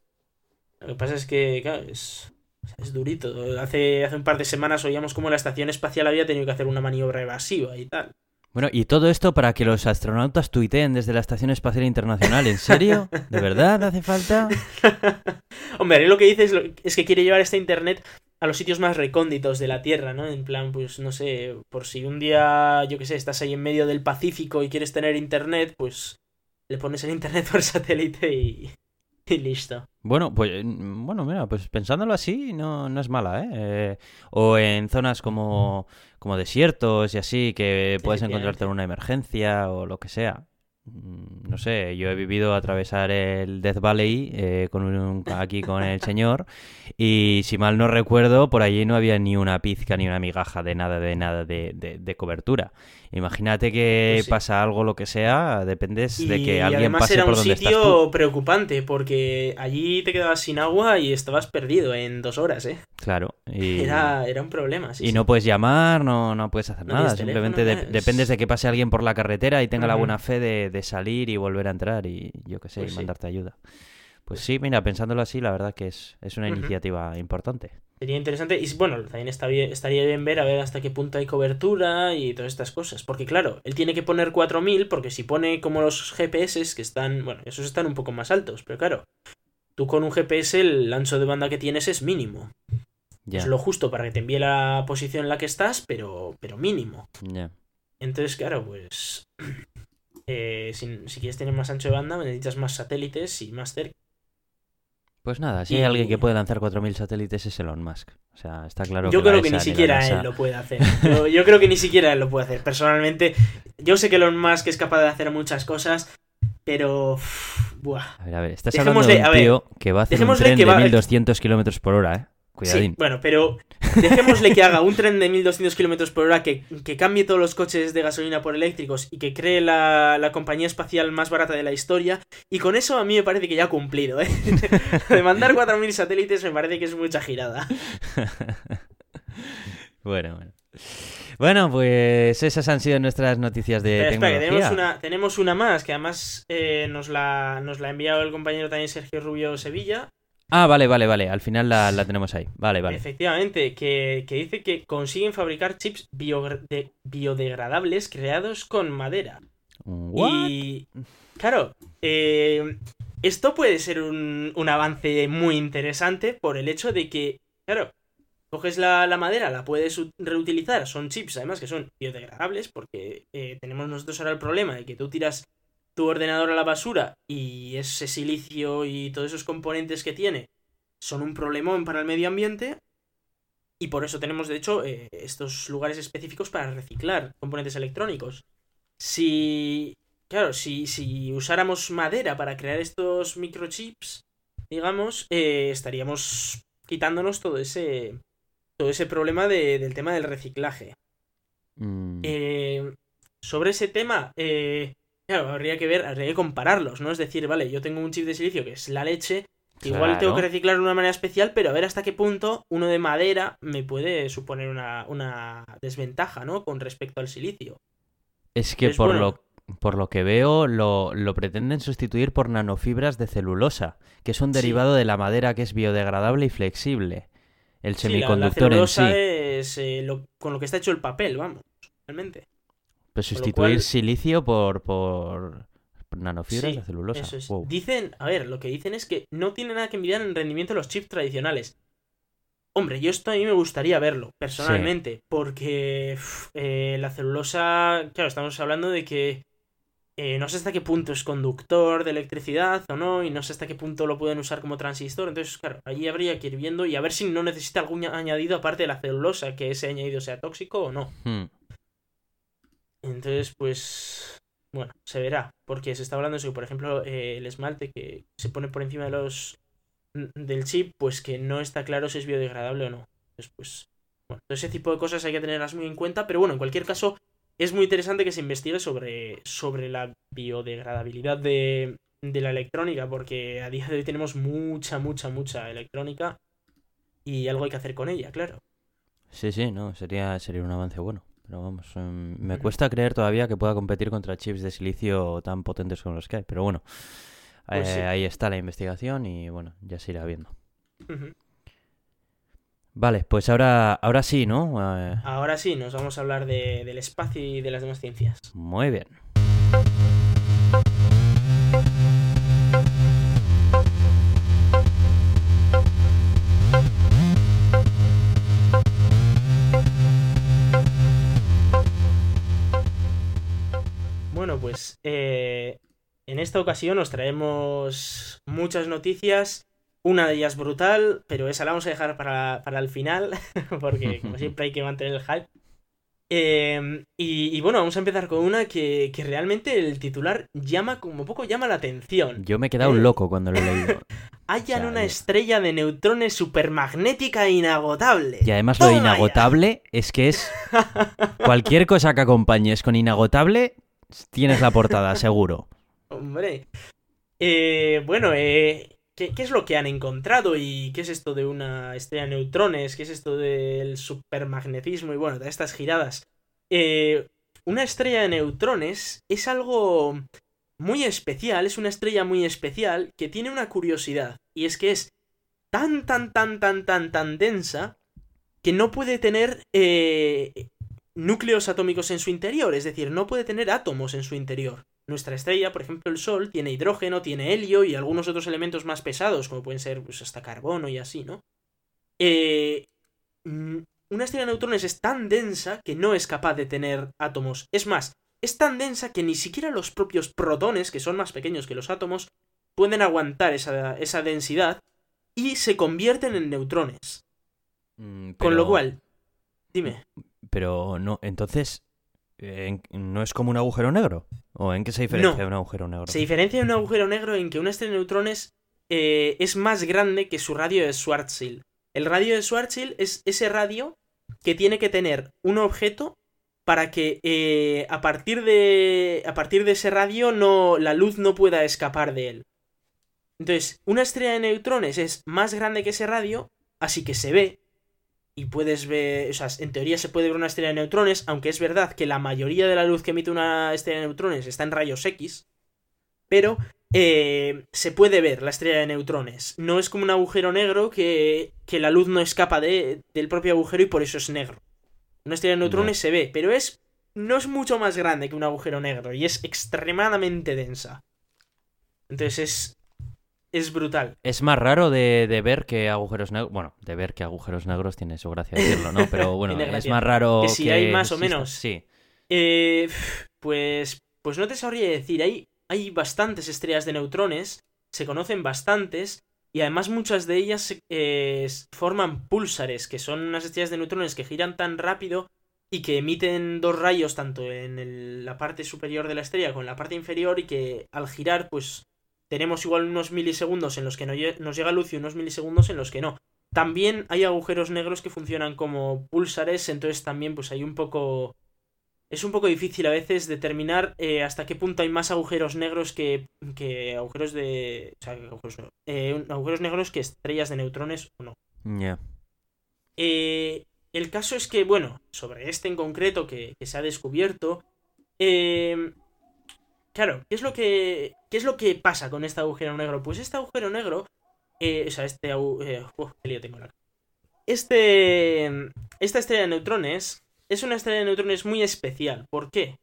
Lo que pasa es que, claro, es, es durito. Hace, hace un par de semanas oíamos como la estación espacial había tenido que hacer una maniobra evasiva y tal. Bueno, y todo esto para que los astronautas tuiteen desde la Estación Espacial Internacional. ¿En serio? ¿De verdad hace falta? Hombre, él lo que dice es, lo- es que quiere llevar este internet a los sitios más recónditos de la Tierra, ¿no? En plan, pues no sé, por si un día, yo qué sé, estás ahí en medio del Pacífico y quieres tener internet, pues le pones el internet por satélite y, y listo. Bueno, pues eh, bueno, mira, pues pensándolo así no, no es mala, ¿eh? Eh, O en zonas como, como desiertos y así, que puedes encontrarte en una emergencia o lo que sea. Mm, No sé, yo he vivido atravesar el Death Valley eh, con un- aquí con el señor y si mal no recuerdo, por allí no había ni una pizca ni una migaja de nada, de nada de, de- de cobertura. Imagínate que Pues sí. pasa algo, lo que sea, dependes de que alguien además pase era por un donde estás tú. sitio preocupante porque allí te quedabas sin agua y estabas perdido en dos horas, ¿eh? Claro. Y... Era, era un problema, sí. y sí. no puedes llamar, no, no puedes hacer No nada. Simplemente teléfono, de- dependes de que pase alguien por la carretera y tenga la buena fe de, de salir y volver a entrar y yo qué sé, Pues y mandarte ayuda. Pues sí, mira, pensándolo así, la verdad que es, es una iniciativa importante. Sería interesante. Y bueno, también está bien, estaría bien ver a ver hasta qué punto hay cobertura y todas estas cosas. Porque claro, él tiene que poner 4000 porque si pone como los GPS que están, bueno, esos están un poco más altos, pero claro, tú con un GPS el ancho de banda que tienes es mínimo. Es lo justo para que te envíe la posición en la que estás, pero, pero mínimo. Entonces, claro, pues eh, si, si quieres tener más ancho de banda necesitas más satélites y más cerca. Pues nada, si Y- hay alguien que puede lanzar 4.000 satélites es Elon Musk. O sea, está claro yo que la creo que ni siquiera él lo puede hacer. Yo, yo creo que ni siquiera él lo puede hacer. Personalmente, yo sé que Elon Musk es capaz de hacer muchas cosas, pero... buah. A ver, a ver, estás hablando de un ver, tío que va a hacer un tren de va- 1.200 kilómetros por hora, ¿eh? Cuidadín. Sí, bueno, pero dejémosle que haga un tren de 1200 kilómetros por hora, que, que cambie todos los coches de gasolina por eléctricos y que cree la, la compañía espacial más barata de la historia. Y con eso a mí me parece que ya ha cumplido, ¿eh? De mandar 4.000 satélites me parece que es mucha girada. bueno, bueno. Bueno, pues esas han sido nuestras noticias de espera, tecnología. tenemos una, tenemos una más, que además eh, nos, la, nos la ha enviado el compañero también Sergio Rubio Sevilla. Ah, vale, vale, vale. Al final la, la tenemos ahí. Vale, vale. Efectivamente, que, que dice que consiguen fabricar chips bio- de- biodegradables creados con madera. ¿What? Y claro, eh, esto puede ser un, un avance muy interesante por el hecho de que, claro, coges la, la, madera, la puedes reutilizar, son chips además que son biodegradables, porque eh, tenemos nosotros ahora el problema de que tú tiras tu ordenador a la basura y ese silicio y todos esos componentes que tiene son un problemón para el medio ambiente. Y por eso tenemos, de hecho, eh, estos lugares específicos para reciclar componentes electrónicos. Si. Claro, si, si usáramos madera para crear estos microchips, digamos, eh, estaríamos quitándonos todo ese. todo ese problema de, del tema del reciclaje. Mm. Eh, sobre ese tema, eh, claro, habría que ver, habría que compararlos, ¿no? Es decir, vale, yo tengo un chip de silicio que es la leche, Igual tengo que reciclar de una manera especial, pero a ver hasta qué punto uno de madera me puede suponer una, una desventaja, ¿no? Con respecto al silicio. Es que por, lo, por lo que veo lo, lo, pretenden sustituir por nanofibras de celulosa, que es un derivado de la madera que es biodegradable y flexible. El semiconductor la, en sí. es eh, lo, con lo que está hecho el papel, vamos, realmente. Pues sustituir cual... silicio por, por nanofibras Sí, de celulosa. Eso es. Wow. Dicen, a ver, lo que dicen es que no tiene nada que envidiar en el rendimiento de los chips tradicionales. Hombre, yo esto a mí me gustaría verlo, personalmente, porque eh, la celulosa, claro, estamos hablando de que eh, no sé hasta qué punto es conductor de electricidad o no, y no sé hasta qué punto lo pueden usar como transistor, entonces, claro, allí habría que ir viendo y a ver si no necesita algún añadido aparte de la celulosa, que ese añadido sea tóxico o no. Hmm. Entonces, pues, bueno, se verá, porque se está hablando de eso, por ejemplo, eh, el esmalte que se pone por encima de los del chip, pues que no está claro si es biodegradable o no. Entonces, pues, bueno, todo ese tipo de cosas hay que tenerlas muy en cuenta, pero bueno, en cualquier caso, es muy interesante que se investigue sobre, sobre la biodegradabilidad de, de la electrónica, porque a día de hoy tenemos mucha, mucha, mucha electrónica y algo hay que hacer con ella, claro. Sí, sí, no, sería, sería un avance bueno. Pero vamos, um, me cuesta creer todavía que pueda competir contra chips de silicio tan potentes como los que hay. Pero bueno, Pues eh, sí. ahí está la investigación y bueno, ya se irá viendo. Vale, pues ahora, ahora sí, ¿no? Eh, Ahora sí, nos vamos a hablar de- del espacio y de las demás ciencias. muy bien. Pues eh, en esta ocasión os traemos muchas noticias. Una de ellas brutal, pero esa la vamos a dejar para, para el final, porque como siempre hay que mantener el hype. Eh, y, y bueno, vamos a empezar con una que, que realmente el titular llama, como poco llama la atención. Yo me he quedado Eh, loco cuando lo he leído. Hallan o sea, una estrella de neutrones supermagnética inagotable. Y además lo de Toma ya. inagotable es que es cualquier cosa que acompañes con inagotable, tienes la portada, seguro. Hombre. Eh, bueno, eh, ¿qué, es lo que han encontrado? ¿Y qué es esto de una estrella de neutrones? ¿Qué es esto del supermagnetismo? Y bueno, de estas giradas. Eh, una estrella de neutrones es algo muy especial, es una estrella muy especial que tiene una curiosidad. Y es que es tan, tan, tan, tan, tan, tan densa que no puede tener eh, núcleos atómicos en su interior. Es decir, no puede tener átomos en su interior. Nuestra estrella, por ejemplo, el Sol, tiene hidrógeno, tiene helio y algunos otros elementos más pesados, como pueden ser pues, hasta carbono y así, ¿no? Eh, mm, una estrella de neutrones es tan densa que no es capaz de tener átomos. Es más, es tan densa que ni siquiera los propios protones, que son más pequeños que los átomos, pueden aguantar esa, esa densidad y se convierten en neutrones. Mm, Con lo cual, dime. Pero no, entonces, ¿en- ¿no es como un agujero negro? ¿O en qué se diferencia No. de un agujero negro? Se diferencia de un agujero negro en que una estrella de neutrones eh, es más grande que su radio de Schwarzschild. El radio de Schwarzschild es ese radio que tiene que tener un objeto para que eh, a partir de a partir de ese radio no la luz no pueda escapar de él. Entonces, una estrella de neutrones es más grande que ese radio, así que se ve y puedes ver, o sea, en teoría se puede ver una estrella de neutrones, aunque es verdad que la mayoría de la luz que emite una estrella de neutrones está en rayos X, pero eh, se puede ver la estrella de neutrones. No es como un agujero negro que, que la luz no escapa de, del propio agujero y por eso es negro. Una estrella de neutrones se ve, pero es no es mucho más grande que un agujero negro y es extremadamente densa. Entonces es es brutal. Es más raro de, de ver que agujeros negros. Bueno, de ver que agujeros negros tiene su gracia decirlo, ¿no? Pero bueno, es más raro. Que si hay más o exista. menos. Sí. Eh, pues, pues no te sabría decir. Hay, hay bastantes estrellas de neutrones, se conocen bastantes, y además muchas de ellas eh, forman púlsares, que son unas estrellas de neutrones que giran tan rápido y que emiten dos rayos tanto en el- la parte superior de la estrella como en la parte inferior y que al girar pues tenemos igual unos milisegundos en los que nos llega luz y unos milisegundos en los que no. También hay agujeros negros que funcionan como púlsares, entonces también pues hay un poco... Es un poco difícil a veces determinar eh, hasta qué punto hay más agujeros negros que, que agujeros de... O sea, agujeros, eh, agujeros negros que estrellas de neutrones o no. Ya. Eh, el caso es que, bueno, sobre este en concreto que, que se ha descubierto, eh, claro, ¿qué es lo que qué es lo que pasa con este agujero negro? Pues este agujero negro, eh, o sea, este agu- eh, qué lío tengo en la. Este esta estrella de neutrones es una estrella de neutrones muy especial. ¿Por qué?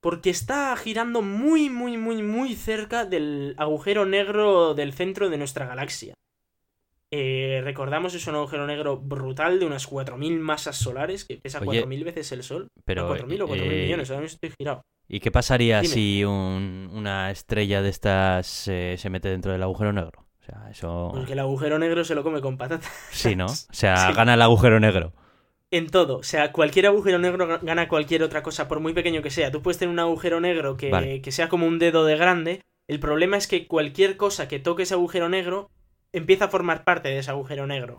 Porque está girando muy, muy, muy, muy cerca del agujero negro del centro de nuestra galaxia. Eh, recordamos, es un agujero negro brutal de unas 4.000 masas solares, que pesa Oye, 4.000 veces el Sol. Pero. No, 4.000 o 4.000 eh, millones, ahora mismo estoy girado. ¿Y qué pasaría Dime. si un- una estrella de estas eh, se mete dentro del agujero negro? O sea, eso. Porque el agujero negro se lo come con patatas. Sí, ¿no? O sea, Sí. gana el agujero negro. En todo. O sea, cualquier agujero negro ga- gana cualquier otra cosa, por muy pequeño que sea. Tú puedes tener un agujero negro que, Vale. que sea como un dedo de grande. El problema es que cualquier cosa que toque ese agujero negro empieza a formar parte de ese agujero negro.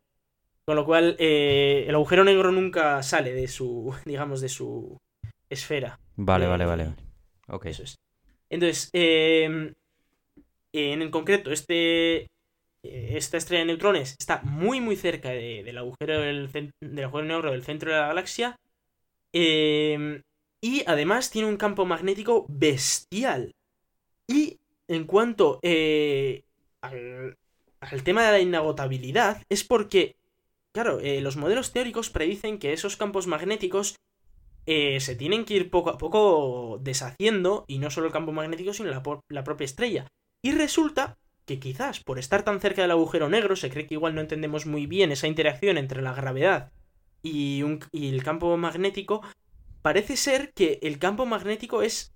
Con lo cual, eh, el agujero negro nunca sale de su, digamos, de su esfera. Vale, vale, Eh, vale. Ok. Eso es. Entonces, eh, en el concreto, este, esta estrella de neutrones está muy, muy cerca de- del, agujero del, del agujero negro del centro de la galaxia. eh, y además tiene un campo magnético bestial. Y en cuanto eh, al, al tema de la inagotabilidad, es porque, claro, eh, los modelos teóricos predicen que esos campos magnéticos eh, se tienen que ir poco a poco deshaciendo, y no solo el campo magnético, sino la, propia estrella. Y resulta que quizás por estar tan cerca del agujero negro, se cree que igual no entendemos muy bien esa interacción entre la gravedad y, un- y el campo magnético, parece ser que el campo magnético es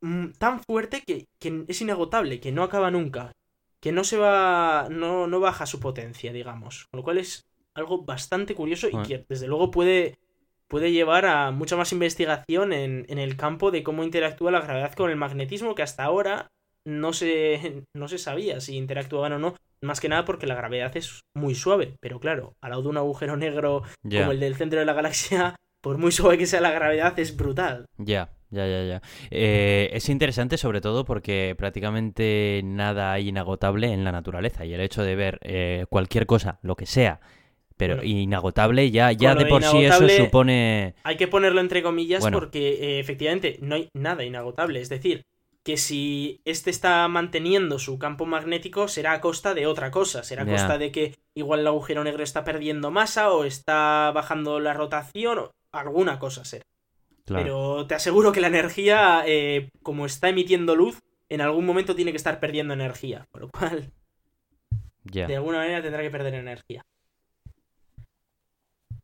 mm, tan fuerte que, que es inagotable, que no acaba nunca, que no se va, no, no baja su potencia, digamos. Con lo cual es algo bastante curioso y que desde luego puede, puede llevar a mucha más investigación en, en el campo de cómo interactúa la gravedad con el magnetismo, que hasta ahora no se, no se sabía si interactuaban o no. Más que nada porque la gravedad es muy suave. Pero claro, al lado de un agujero negro como el del centro de la galaxia, por muy suave que sea la gravedad, es brutal. ya, ya, ya, ya. Eh, es interesante sobre todo porque prácticamente nada hay inagotable en la naturaleza y el hecho de ver eh, cualquier cosa, lo que sea, pero Bueno, inagotable ya, ya de por sí eso supone... Hay que ponerlo entre comillas Bueno. porque eh, efectivamente no hay nada inagotable. Es decir, que si este está manteniendo su campo magnético será a costa de otra cosa. Será a costa de que igual el agujero negro está perdiendo masa o está bajando la rotación o alguna cosa será. Claro. Pero te aseguro que la energía, eh, como está emitiendo luz, en algún momento tiene que estar perdiendo energía. Por lo cual, Ya. de alguna manera tendrá que perder energía.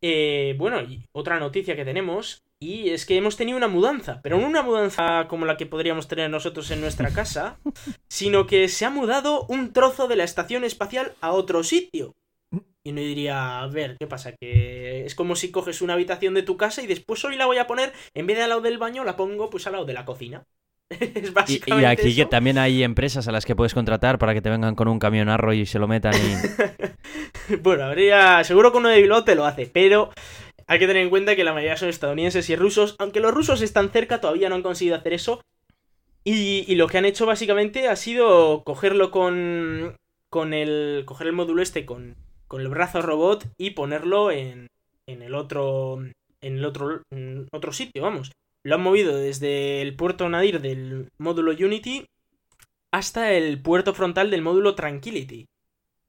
Eh, bueno, y otra noticia que tenemos, y es que hemos tenido una mudanza, pero no una mudanza como la que podríamos tener nosotros en nuestra casa, sino que se ha mudado un trozo de la estación espacial a otro sitio. Y uno diría, a ver, ¿qué pasa? Que es como si coges una habitación de tu casa y después hoy la voy a poner, en vez de al lado del baño, la pongo pues al lado de la cocina. es Y, aquí que también hay empresas a las que puedes contratar para que te vengan con un camionarro y se lo metan y... Bueno, habría. Seguro que uno de Bilbao te lo hace, pero hay que tener en cuenta que la mayoría son estadounidenses y rusos. Aunque los rusos están cerca, todavía no han conseguido hacer eso. Y, y lo que han hecho básicamente ha sido cogerlo con. con el. coger el módulo este con, con el brazo robot y ponerlo en. en el otro. en el otro. en otro sitio, vamos. Lo han movido desde el puerto Nadir del módulo Unity hasta el puerto frontal del módulo Tranquility.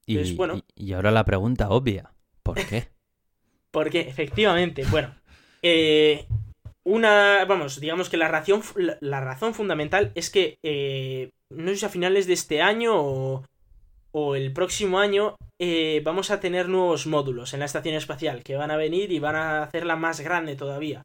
Y, bueno. y- y ahora la pregunta obvia. ¿Por qué? Porque, efectivamente, bueno, eh, una, vamos, digamos que la razón, la, la razón fundamental es que, eh, no sé si a finales de este año o, o el próximo año eh, vamos a tener nuevos módulos en la estación espacial que van a venir y van a hacerla más grande todavía.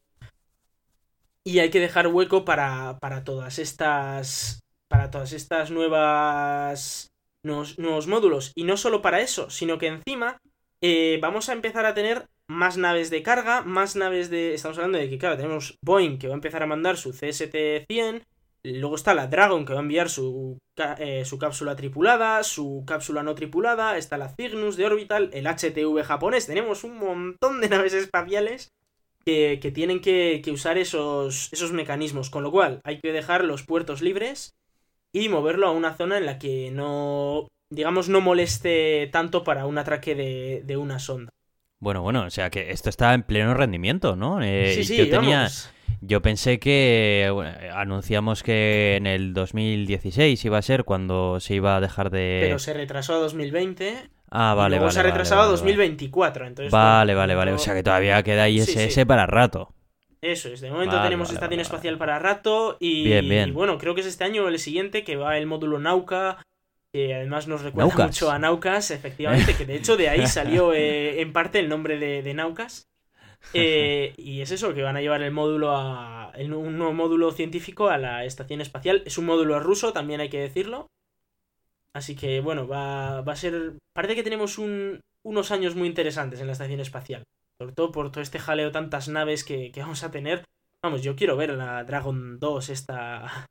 Y hay que dejar hueco para, para todas estas. Para todas estas nuevas. Nuevos, módulos. Y no solo para eso, sino que encima eh, vamos a empezar a tener más naves de carga, más naves de. Estamos hablando de que, claro, tenemos Boeing que va a empezar a mandar su CST-100. Luego está la Dragon que va a enviar su, eh, su, cápsula tripulada, su cápsula no tripulada, está la Cygnus de Orbital, el HTV japonés. Tenemos un montón de naves espaciales que, que tienen que, que, usar esos, esos mecanismos. Con lo cual hay que dejar los puertos libres y moverlo a una zona en la que no, digamos, no moleste tanto para un atraque de, de una sonda. Bueno, bueno, o sea que esto está en pleno rendimiento, ¿no? Eh, sí, sí, yo tenía, vamos. Yo pensé que bueno, anunciamos que en el 2016 iba a ser cuando se iba a dejar de. Pero se retrasó a 2020. Ah, vale, y luego vale. se ha vale, retrasado vale, a 2024. Entonces, Vale, bueno, vale, vale. O sea que todavía queda ISS Sí, sí. para rato. Eso es, de momento Vale, tenemos estación espacial para rato y, Bien, bien. y bueno, creo que es este año o el siguiente que va el módulo Nauka, que además nos recuerda Naucas. mucho a Naucas, efectivamente, que de hecho de ahí salió eh, en parte el nombre de, de Naucas. Eh, y es eso, que van a llevar el módulo a. el un nuevo módulo científico a la estación espacial. Es un módulo ruso, también hay que decirlo. Así que bueno, va, va a ser. Parece que tenemos un- unos años muy interesantes en la estación espacial. Sobre todo por todo este jaleo, tantas naves que, que vamos a tener. Vamos, yo quiero ver la Dragon 2, esta.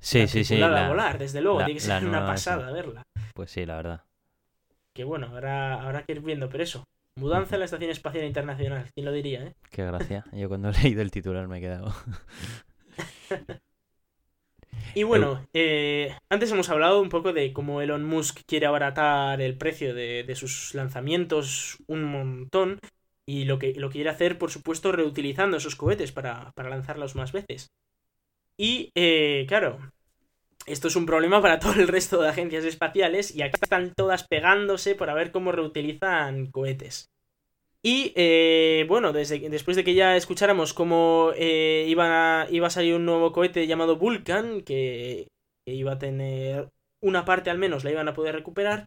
Sí, sí, sí. la- volar, desde luego. la- Tiene que ser una pasada esa. verla. Pues sí, la verdad. Que bueno, habrá, habrá que ir viendo, pero eso. Mudanza en la Estación Espacial Internacional, ¿quién lo diría, eh? Qué gracia. Yo cuando he leído el titular me he quedado. Y bueno, eh, antes hemos hablado un poco de cómo Elon Musk quiere abaratar el precio de, sus lanzamientos un montón y lo que lo quiere hacer, por supuesto, reutilizando esos cohetes para, para lanzarlos más veces. Y, eh, claro, esto es un problema para todo el resto de agencias espaciales y acá están todas pegándose para ver cómo reutilizan cohetes. Y eh, bueno, desde, después de que ya escucháramos cómo eh, iba, a, iba a salir un nuevo cohete llamado Vulcan, que, que iba a tener una parte al menos, la iban a poder recuperar,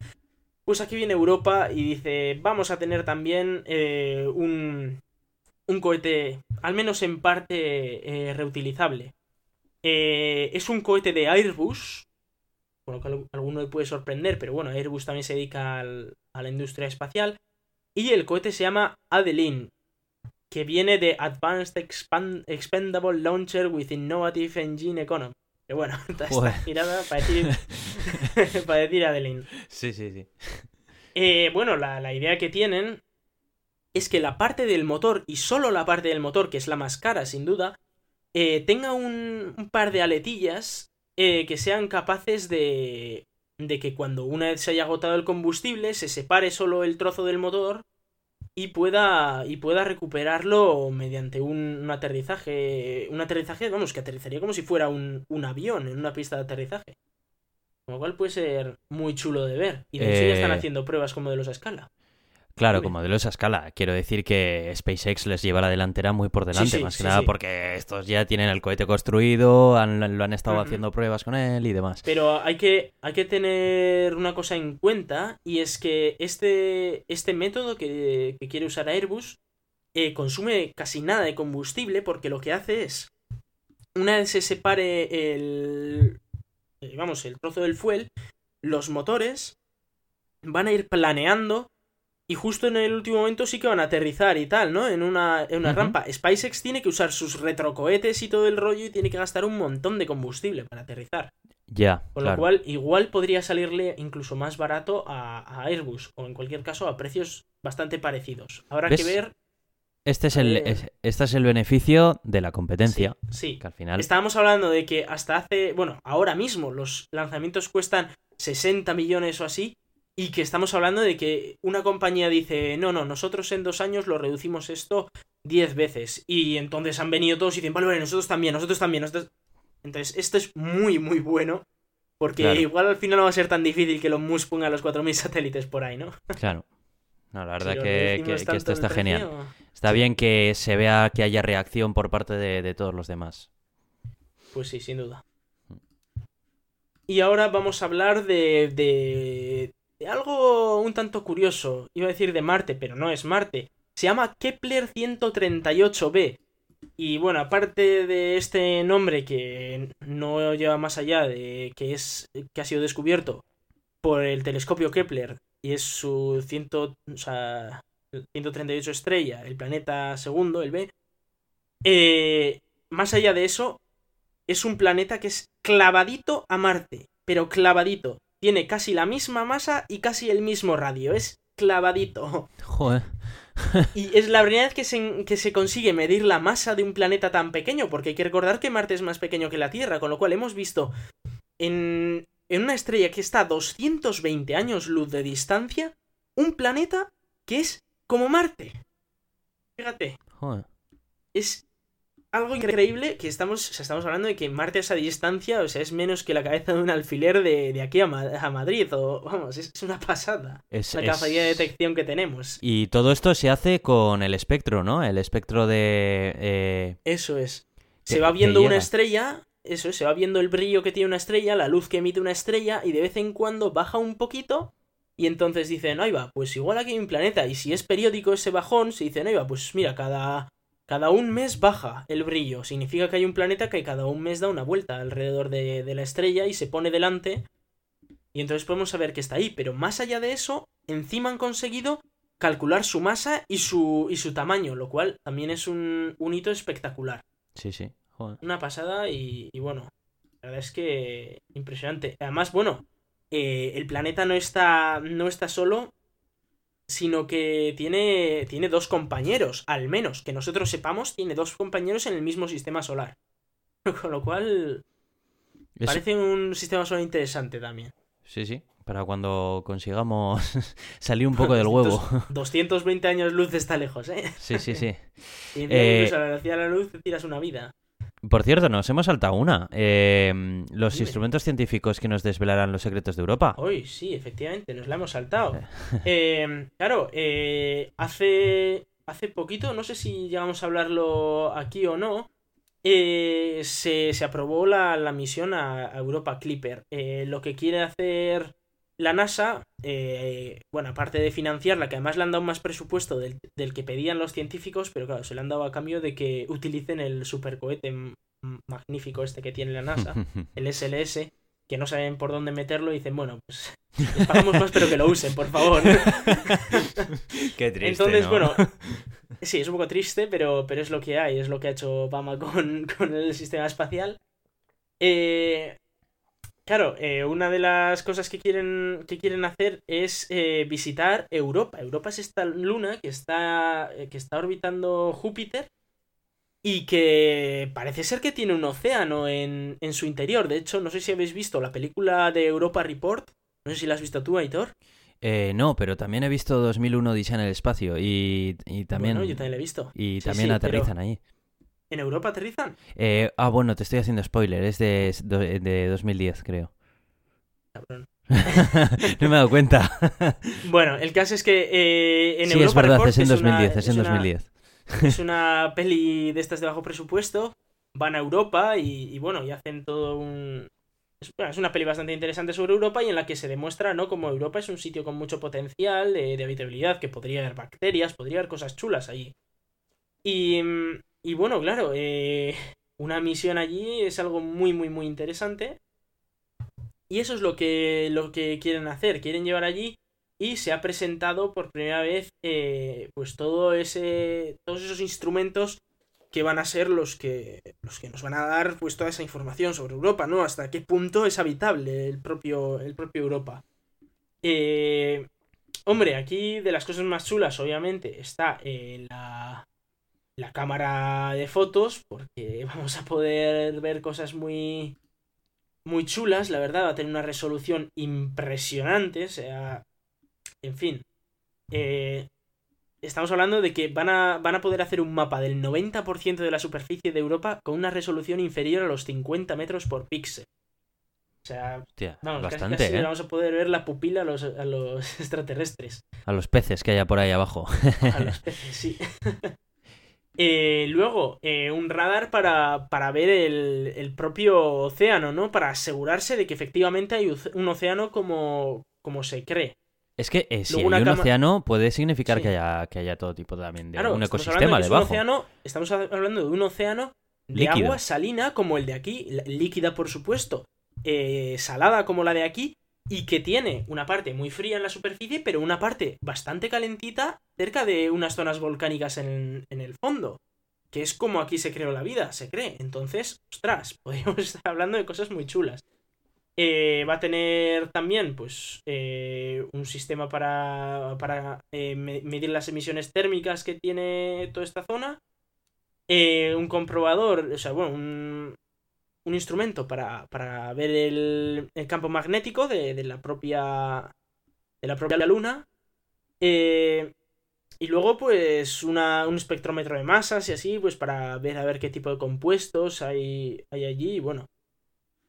pues aquí viene Europa y dice, vamos a tener también eh, un, un cohete, al menos en parte, reutilizable. Es un cohete de Airbus, con lo cual alguno le puede sorprender, pero bueno, Airbus también se dedica al- a la industria espacial. Y el cohete se llama Adeline, que viene de Advanced Expand- Expendable Launcher with Innovative Engine Economy. Que bueno, está, está girada para decir, para decir Adeline. Sí, sí, sí. Eh, bueno, la, la idea que tienen es que la parte del motor, y solo la parte del motor, que es la más cara sin duda, eh, tenga un, un par de aletillas eh, que sean capaces de, de que cuando una vez se haya agotado el combustible se separe solo el trozo del motor y pueda, y pueda recuperarlo mediante un, un aterrizaje, un aterrizaje, vamos, que aterrizaría como si fuera un, un avión en una pista de aterrizaje. Con lo cual puede ser muy chulo de ver. Y de hecho ya están Eh, haciendo pruebas con modelos a escala. Claro, como modelo esa escala. Quiero decir que SpaceX les lleva la delantera muy por delante, sí, más que sí, nada porque estos ya tienen el cohete construido, han- lo han estado haciendo pruebas con él y demás. Pero hay que, hay que tener una cosa en cuenta y es que este, este método que, que quiere usar Airbus eh, consume casi nada de combustible porque lo que hace es, una vez se separe el, eh, vamos, el trozo del fuel, los motores van a ir planeando y justo en el último momento sí que van a aterrizar y tal, ¿no? En una, en una rampa. SpaceX tiene que usar sus retrocohetes y todo el rollo y tiene que gastar un montón de combustible para aterrizar. Ya, Con claro. lo cual, igual podría salirle incluso más barato a, a Airbus, o en cualquier caso a precios bastante parecidos. Habrá ¿Ves? que ver. Este es el, Eh, es- este es el beneficio de la competencia, Sí. que al final... Estábamos hablando de que hasta hace. Bueno, ahora mismo los lanzamientos cuestan 60 millones o así. Y que estamos hablando de que una compañía dice: No, no, nosotros en dos años lo reducimos esto 10 veces. Y entonces han venido todos y dicen: Vale, vale, nosotros también, nosotros también. Nosotros... Entonces, esto es muy, muy bueno. Porque Claro. igual al final no va a ser tan difícil que los Musk ponga los 4.000 satélites por ahí, ¿no? Claro. No, la verdad Si que, que- esto está genial. Está bien que se vea que haya reacción por parte de, de todos los demás. Pues sí, sin duda. Y ahora vamos a hablar de, de algo un tanto curioso. Iba a decir de Marte, pero no es Marte. Se llama Kepler 138b. Y bueno, aparte de este nombre que no lleva más allá de que es que ha sido descubierto por el telescopio Kepler y es su 138 estrella, el planeta segundo, el B. Eh, más allá de eso, es un planeta que es clavadito a Marte, pero clavadito. Tiene casi la misma masa y casi el mismo radio. Es clavadito. Joder. y es la primera vez que se, que se consigue medir la masa de un planeta tan pequeño, porque hay que recordar que Marte es más pequeño que la Tierra, con lo cual hemos visto en, en una estrella que está a 220 años luz de distancia, un planeta que es como Marte. Fíjate. Joder. Es algo increíble que estamos, estamos hablando de que Marte a esa distancia, o sea, es menos que la cabeza de un alfiler de, de aquí a, Ma- a Madrid, o vamos, es, es una pasada Es- la es- capacidad de detección que tenemos. Y todo esto se hace con el espectro, ¿no? El espectro de... eh, Eso es. Se va viendo una estrella, eso es, se va viendo el brillo que tiene una estrella, la luz que emite una estrella, y de vez en cuando baja un poquito, y entonces dicen, ahí va, pues igual aquí hay un planeta, y si es periódico ese bajón, se dicen, ahí va, pues mira, cada, cada un mes baja el brillo. Significa que hay un planeta que cada un mes da una vuelta alrededor de, de la estrella y se pone delante, y entonces podemos saber que está ahí. Pero más allá de eso, encima han conseguido calcular su masa y su, y su tamaño, lo cual también es un, un hito espectacular Sí, sí. Joder. una pasada y, y bueno, la verdad es que impresionante. Además, bueno, eh, el planeta no está, no está solo, sino que tiene, tiene dos compañeros, al menos, que nosotros sepamos, tiene dos compañeros en el mismo sistema solar. Con lo cual, Es- parece un sistema solar interesante también. Sí, sí. Para cuando consigamos salir un poco del huevo. 220 años luz está lejos, ¿eh? Sí, sí, sí. Y Eh, incluso a la velocidad de la luz te tiras una vida. Por cierto, nos hemos saltado una. Eh, los Dime. instrumentos científicos que nos desvelarán los secretos de Europa. Hoy sí, efectivamente, nos la hemos saltado. Eh, claro, eh, hace, hace poquito, no sé si llegamos a hablarlo aquí o no, eh, se, se aprobó la, la misión a, a Europa Clipper. Eh, lo que quiere hacer la NASA, eh, bueno, aparte de financiarla, que además le han dado más presupuesto del, del que pedían los científicos, pero claro, se le han dado a cambio de que utilicen el supercohete magnífico este que tiene la NASA el SLS, que no saben por dónde meterlo y dicen, bueno, pues les pagamos más, pero que lo usen, por favor. Qué triste. Entonces, ¿no? bueno, sí, es un poco triste, pero, pero es lo que hay, es lo que ha hecho Obama con, con el sistema espacial. Eh, claro, eh, una de las cosas que quieren, que quieren hacer es eh, visitar Europa. Europa es esta luna que está, eh, que está orbitando Júpiter y que parece ser que tiene un océano en, en su interior. De hecho, no sé si habéis visto la película de Europa Report. No sé si la has visto tú, Aitor. Eh, no, pero también he visto 2001 Odisea en el espacio y, y también, Bueno, yo también la he visto. y Sí, también sí, aterrizan ahí. ¿En Europa aterrizan? Eh, ah, bueno, te estoy haciendo spoiler. Es de, de 2010, creo. Cabrón. no me he dado cuenta. Bueno, el caso es que eh, en sí, Europa es verdad, Report es en una- 2010, es en una- 2010. es una peli de estas de bajo presupuesto. Van a Europa y, y bueno, y hacen todo un. Es, bueno, es una peli bastante interesante sobre Europa y en la que se demuestra, ¿no? Como Europa es un sitio con mucho potencial de, de habitabilidad, que podría haber bacterias, podría haber cosas chulas allí. Y, mm, y bueno, claro, eh, una misión allí es algo muy, muy, muy interesante. Y eso es lo que, lo que quieren hacer. Quieren llevar allí y se ha presentado por primera vez eh, pues todo ese todos esos instrumentos que van a ser los que los que nos van a dar pues toda esa información sobre Europa no hasta qué punto es habitable el propio el propio Europa Eh, hombre aquí de las cosas más chulas obviamente está eh, la la cámara de fotos porque vamos a poder ver cosas muy muy chulas la verdad va a tener una resolución impresionante o sea en fin. eh, estamos hablando de que van a, van a poder hacer un mapa del 90% de la superficie de Europa con una resolución inferior a los 50 metros por píxel. O sea, Hostia, vamos, casi- bastante, casi ¿eh? vamos a poder ver la pupila a los, a los extraterrestres. A los peces que haya por ahí abajo. A los peces, sí. Eh, luego, eh, un radar para, para ver el, el propio océano, ¿no? Para asegurarse de que efectivamente hay un océano como, como se cree. Es que eh, si hay un cama- océano puede significar Sí. que, haya, que haya todo tipo también de Claro, un ecosistema de un debajo. océano- estamos hablando de un océano de Líquido. agua salina como el de aquí, líquida por supuesto, eh, salada como la de aquí, y que tiene una parte muy fría en la superficie, pero una parte bastante calentita cerca de unas zonas volcánicas en, en el fondo. Que es como aquí se creó la vida, se cree. Entonces, ostras, podríamos estar hablando de cosas muy chulas. Eh, va a tener también, pues, eh, un sistema para, para eh, me- medir las emisiones térmicas que tiene toda esta zona. Un comprobador, o sea, bueno, un, un instrumento para, para ver el, campo magnético de, de la propia de la propia luna. Eh, y luego, pues, una, un espectrómetro de masas y así, pues, para ver a ver qué tipo de compuestos hay, hay allí. Y bueno,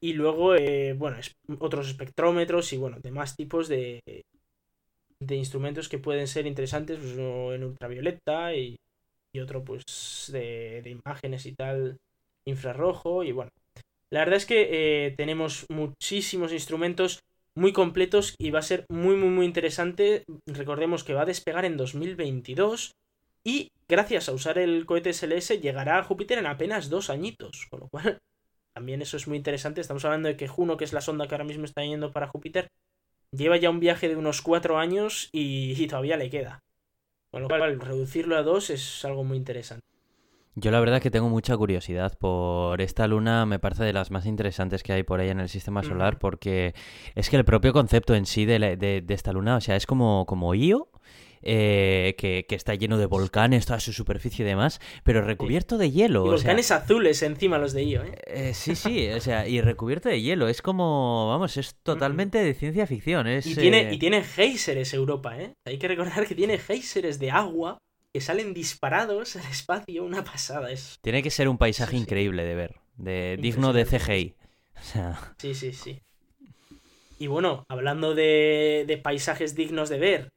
y luego, eh, bueno, es- otros espectrómetros y bueno, demás tipos de, de instrumentos que pueden ser interesantes, pues uno en ultravioleta y, y otro pues de, de imágenes y tal, infrarrojo y bueno. La verdad es que eh, tenemos muchísimos instrumentos muy completos y va a ser muy muy muy interesante. Recordemos que va a despegar en 2022 y gracias a usar el cohete SLS llegará a Júpiter en apenas dos añitos, con lo cual también eso es muy interesante. Estamos hablando de que Juno, que es la sonda que ahora mismo está yendo para Júpiter, lleva ya un viaje de unos cuatro años y, y todavía le queda. Con lo cual, reducirlo a dos es algo muy interesante. Yo la verdad que tengo mucha curiosidad por esta luna, me parece de las más interesantes que hay por ahí en el sistema solar, Ujú. porque es que el propio concepto en sí de, la- de- de esta luna, o sea, es como, como Io, eh, que, que está lleno de volcanes, toda su superficie y demás, pero recubierto de hielo. Y o sea, volcanes azules encima los de Io, ¿eh? eh, sí, sí, o sea, y recubierto de hielo, es como, vamos, es totalmente de ciencia ficción, es... Y tiene, eh, y tiene géiseres Europa, ¿eh? Hay que recordar que tiene géiseres de agua que salen disparados al espacio, una pasada. Es... tiene que ser un paisaje Sí, sí. increíble de ver, de, digno de CGI. O sea, Sí, sí, sí. Y bueno, hablando de, de paisajes dignos de ver,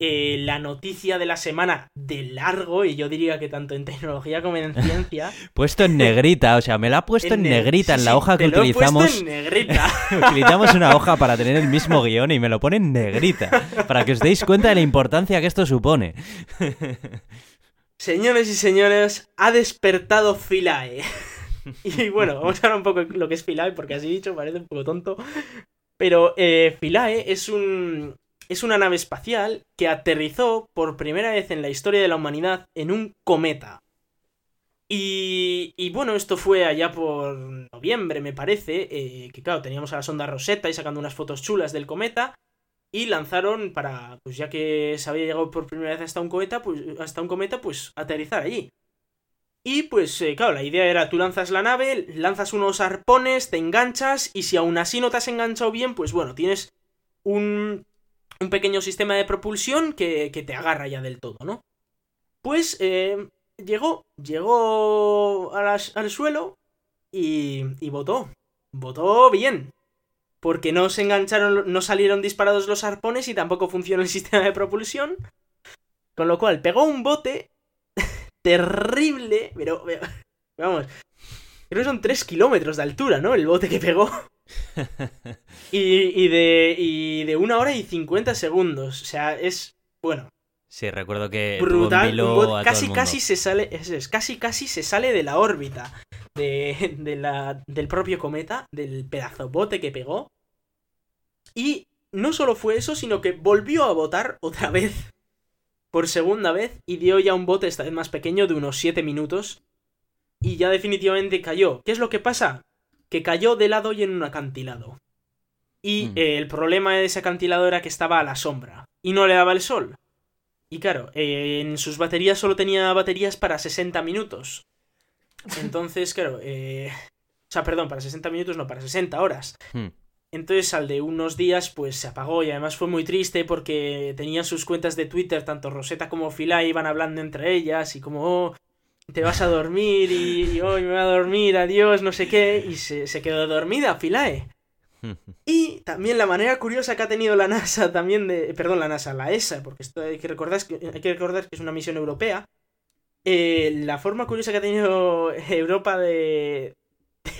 eh, la noticia de la semana de largo, y yo diría que tanto en tecnología como en ciencia. puesto en negrita, o sea, me la ha puesto en, ne- negrita sí, en la hoja que lo he puesto utilizamos. en negrita. Utilizamos una hoja para tener el mismo guion y me lo pone en negrita, para que os deis cuenta de la importancia que esto supone. Señores y señores, ha despertado Philae. Y bueno, vamos a hablar un poco de lo que es Philae, porque así dicho parece un poco tonto. Pero eh, Philae es un. Es una nave espacial que aterrizó por primera vez en la historia de la humanidad en un cometa. Y, y bueno, esto fue allá por noviembre, me parece. eh, que claro, teníamos a la sonda Rosetta y sacando unas fotos chulas del cometa. Y lanzaron para, pues ya que se había llegado por primera vez hasta un cometa, pues hasta un cometa, pues aterrizar allí. Y pues, eh, claro, la idea era tú lanzas la nave, lanzas unos arpones, te enganchas y si aún así no te has enganchado bien, pues bueno, tienes un, un pequeño sistema de propulsión que, que te agarra ya del todo, ¿no? Pues eh, llegó, llegó al suelo y, y votó. Votó bien. Porque no se engancharon, no salieron disparados los arpones y tampoco funcionó el sistema de propulsión. Con lo cual, pegó un bote terrible, pero, pero- vamos, creo que son 3 kilómetros de altura, ¿no? El bote que pegó. Y, y de, y de una hora y 50 segundos. O sea, es, bueno, Sí, recuerdo que brutal. un todo el casi, mundo. casi se sale, es, es, casi, casi se sale de la órbita de, de la, del propio cometa, del pedazo bote que pegó. Y no solo fue eso, sino que volvió a botar otra vez, por segunda vez, y dio ya un bote esta vez más pequeño de unos 7 minutos. Y ya definitivamente cayó. ¿Qué es lo que pasa? Que cayó de lado y en un acantilado. Y Mm. eh, el problema de ese acantilado era que estaba a la sombra y no le daba el sol. Y claro, eh, en sus baterías solo tenía baterías para 60 minutos. Entonces, claro, eh, o sea, perdón, para 60 minutos, no, para 60 horas. Hmm. Entonces, al de unos días, pues se apagó y además fue muy triste porque tenía sus cuentas de Twitter, tanto Rosetta como Philae iban hablando entre ellas y como, oh, te vas a dormir y, y hoy me voy a dormir, adiós, no sé qué, y se, se quedó dormida Philae. Y también la manera curiosa que ha tenido la NASA también de... Perdón, la NASA, la ESA, porque esto hay que recordar que, hay que, recordar que es una misión europea. Eh, la forma curiosa que ha tenido Europa de,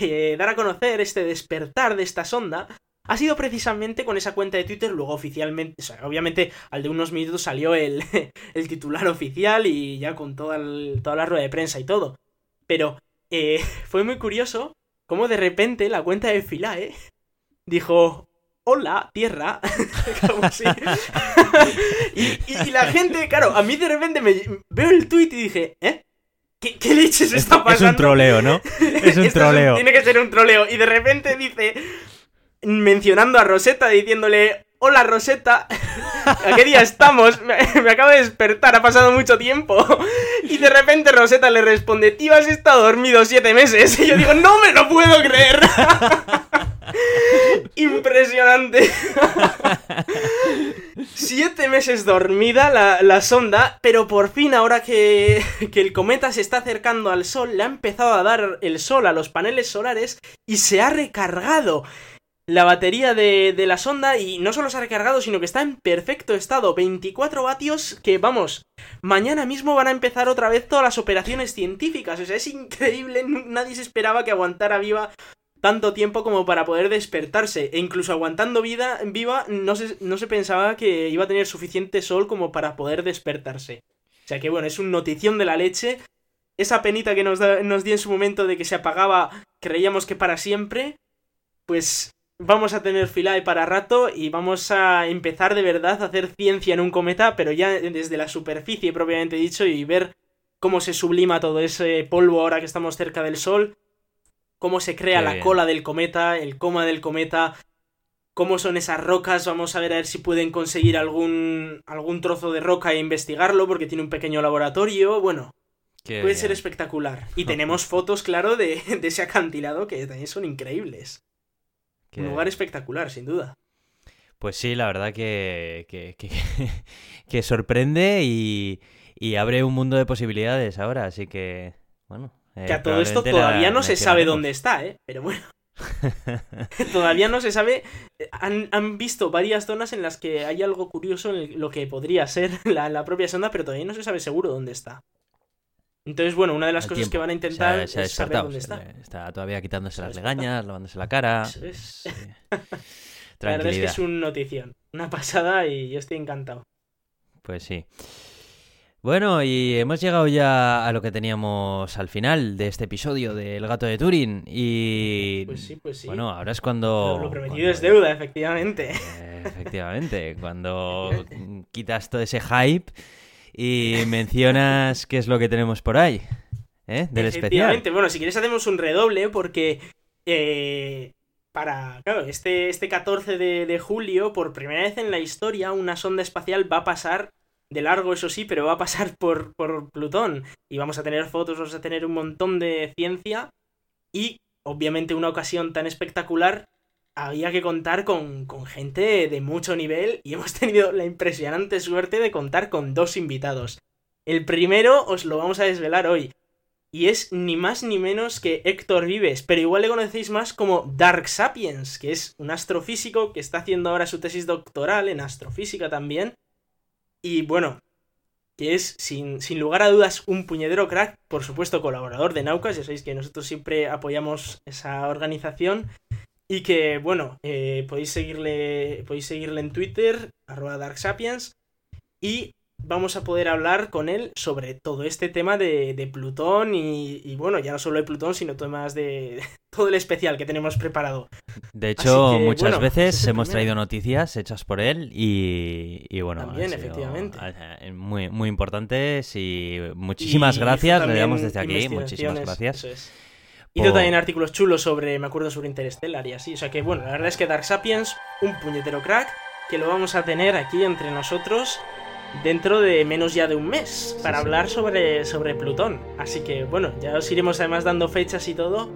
de dar a conocer este despertar de esta sonda ha sido precisamente con esa cuenta de Twitter, luego oficialmente, o sea, obviamente al de unos minutos salió el, el titular oficial y ya con toda, toda la rueda de prensa y todo. Pero eh, fue muy curioso cómo de repente la cuenta de Filae dijo, hola, tierra, como así. y, la gente, claro, a mí de repente me veo el tweet y dije, ¿eh? ¿Qué, qué leches está pasando? Es un troleo, ¿no? Es un troleo. tiene que ser un troleo. Y de repente dice, mencionando a Rosetta, diciéndole, hola Rosetta, ¿a qué día estamos? Me, acabo de despertar, ha pasado mucho tiempo. Y de repente Rosetta le responde, tío, has estado dormido siete meses. Y yo digo, no me lo puedo creer. Impresionante. Siete meses dormida la, sonda, pero por fin ahora que, que, el cometa se está acercando al Sol, le ha empezado a dar el Sol a los paneles solares y se ha recargado la batería de, de la sonda y no solo se ha recargado, sino que está en perfecto estado. 24 vatios que, vamos, mañana mismo van a empezar otra vez todas las operaciones científicas. O sea, es increíble, nadie se esperaba que aguantara viva tanto tiempo como para poder despertarse. E incluso aguantando vida viva, no se, no se pensaba que iba a tener suficiente sol como para poder despertarse. O sea que bueno, es un notición de la leche. Esa penita que nos, nos dio en su momento de que se apagaba, creíamos que para siempre. Pues vamos a tener Philae para rato y vamos a empezar de verdad a hacer ciencia en un cometa, pero ya desde la superficie propiamente dicho y ver cómo se sublima todo ese polvo ahora que estamos cerca del Sol cómo se crea la cola del cometa, el coma del cometa, cómo son esas rocas, vamos a ver a ver si pueden conseguir algún, algún trozo de roca e investigarlo porque tiene un pequeño laboratorio, bueno, puede ser espectacular. Y tenemos fotos, claro, de, ese acantilado que también son increíbles. Un lugar espectacular, sin duda. Pues sí, la verdad que, que, que, sorprende y, y abre un mundo de posibilidades ahora, así que, bueno, que a todo esto todavía no se sabe dónde está, ¿eh? Pero bueno. todavía no se sabe. Han, visto varias zonas en las que hay algo curioso en lo que podría ser la, propia sonda, pero todavía no se sabe seguro dónde está. Entonces, bueno, una de las cosas que van a intentar es saber dónde está. Está todavía quitándose las legañas, lavándose la cara. la verdad es que es un notición. Una pasada y yo estoy encantado. Pues sí. Bueno, y hemos llegado ya a lo que teníamos al final de este episodio del gato de Turing. Y. Pues sí, pues sí. Bueno, ahora es cuando. Lo, prometido es deuda, efectivamente. efectivamente. Cuando quitas todo ese hype y mencionas qué es lo que tenemos por ahí. ¿Eh? Del efectivamente. Bueno, si quieres hacemos un redoble porque. Eh, para. Claro, este, este 14 de, de julio, por primera vez en la historia, una sonda espacial va a pasar de largo, eso sí, pero va a pasar por, por Plutón. Y vamos a tener fotos, vamos a tener un montón de ciencia. Y, obviamente, una ocasión tan espectacular, había que contar con, con gente de mucho nivel. Y hemos tenido la impresionante suerte de contar con dos invitados. El primero os lo vamos a desvelar hoy. Y es ni más ni menos que Héctor Vives, pero igual le conocéis más como Dark Sapiens, que es un astrofísico que está haciendo ahora su tesis doctoral en astrofísica también y bueno, que es sin, lugar a dudas un puñedero crack, por supuesto colaborador de Naucas, ya sabéis que nosotros siempre apoyamos esa organización y que bueno, eh, podéis, seguirle, podéis seguirle en Twitter, arroba DarkSapiens, y vamos a poder hablar con él sobre todo este tema de, Plutón y, bueno, ya no solo de Plutón, sino temas de, todo el especial que tenemos preparado. De hecho, muchas veces hemos traído noticias hechas por él y, bueno, también, efectivamente. Eh, muy, muy importantes y muchísimas gracias, le damos desde aquí, muchísimas gracias. Y yo también artículos chulos sobre, me acuerdo sobre Interstellar y así. O sea que bueno, la verdad es que Dark Sapiens, un puñetero crack, que lo vamos a tener aquí entre nosotros dentro de menos ya de un mes para hablar Sobre, sobre Plutón. Así que bueno, ya os iremos además dando fechas y todo.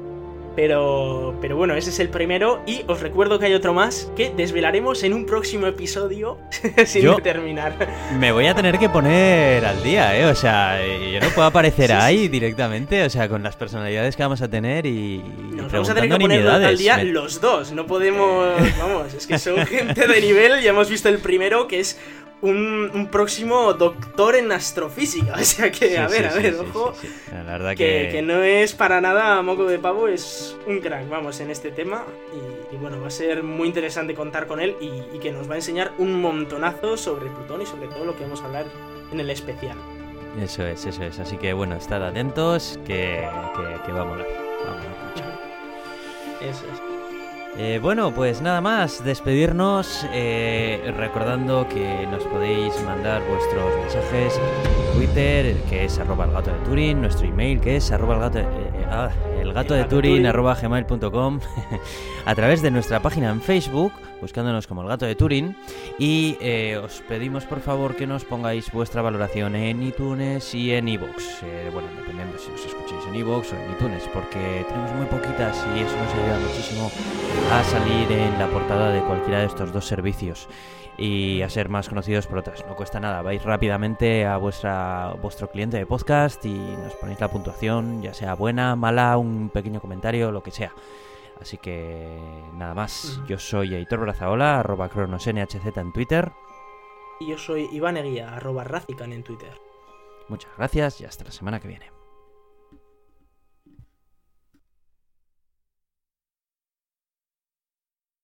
Pero, pero bueno, ese es el primero y os recuerdo que hay otro más que desvelaremos en un próximo episodio sin terminar. Me voy a tener que poner al día, ¿eh? O sea, yo no puedo aparecer ahí directamente, o sea, con las personalidades que vamos a tener y... Nos vamos a tener que poner al día los dos, no podemos... Vamos, es que son gente de nivel, ya hemos visto el primero que es un, próximo doctor en astrofísica. O sea que, a ver, a ver, ojo. La verdad que... que... no es para nada moco de pavo, es un crack, vamos, en este tema. Y, bueno, va a ser muy interesante contar con él y, que nos va a enseñar un montonazo sobre Plutón y sobre todo lo que vamos a hablar en el especial. Eso es, eso es. Así que bueno, estad atentos que, que, va a molar. Eso es. Eh, bueno, pues nada más, despedirnos eh, recordando que nos podéis mandar vuestros mensajes en Twitter, que es arroba el gato de Turing, nuestro email que es arroba el gato, eh, ah, el gato de Turing arroba gmail.com, a través de nuestra página en Facebook, buscándonos como el gato de Turing, y os pedimos por favor que nos pongáis vuestra valoración en iTunes y en iVoox. bueno, dependemos si os escucháis en iVoox o en iTunes, porque tenemos muy poquitas y eso nos ayuda muchísimo a salir en la portada de cualquiera de estos dos servicios y a ser más conocidos por otras. No cuesta nada, vais rápidamente a vuestra, vuestro cliente de podcast y nos ponéis la puntuación, ya sea buena, mala, un pequeño comentario, lo que sea. Así que nada más, yo soy Aitor Brazaola, arroba cronosnhz en Twitter. Y yo soy Iván Eguía, arroba Razican en Twitter. Muchas gracias y hasta la semana que viene.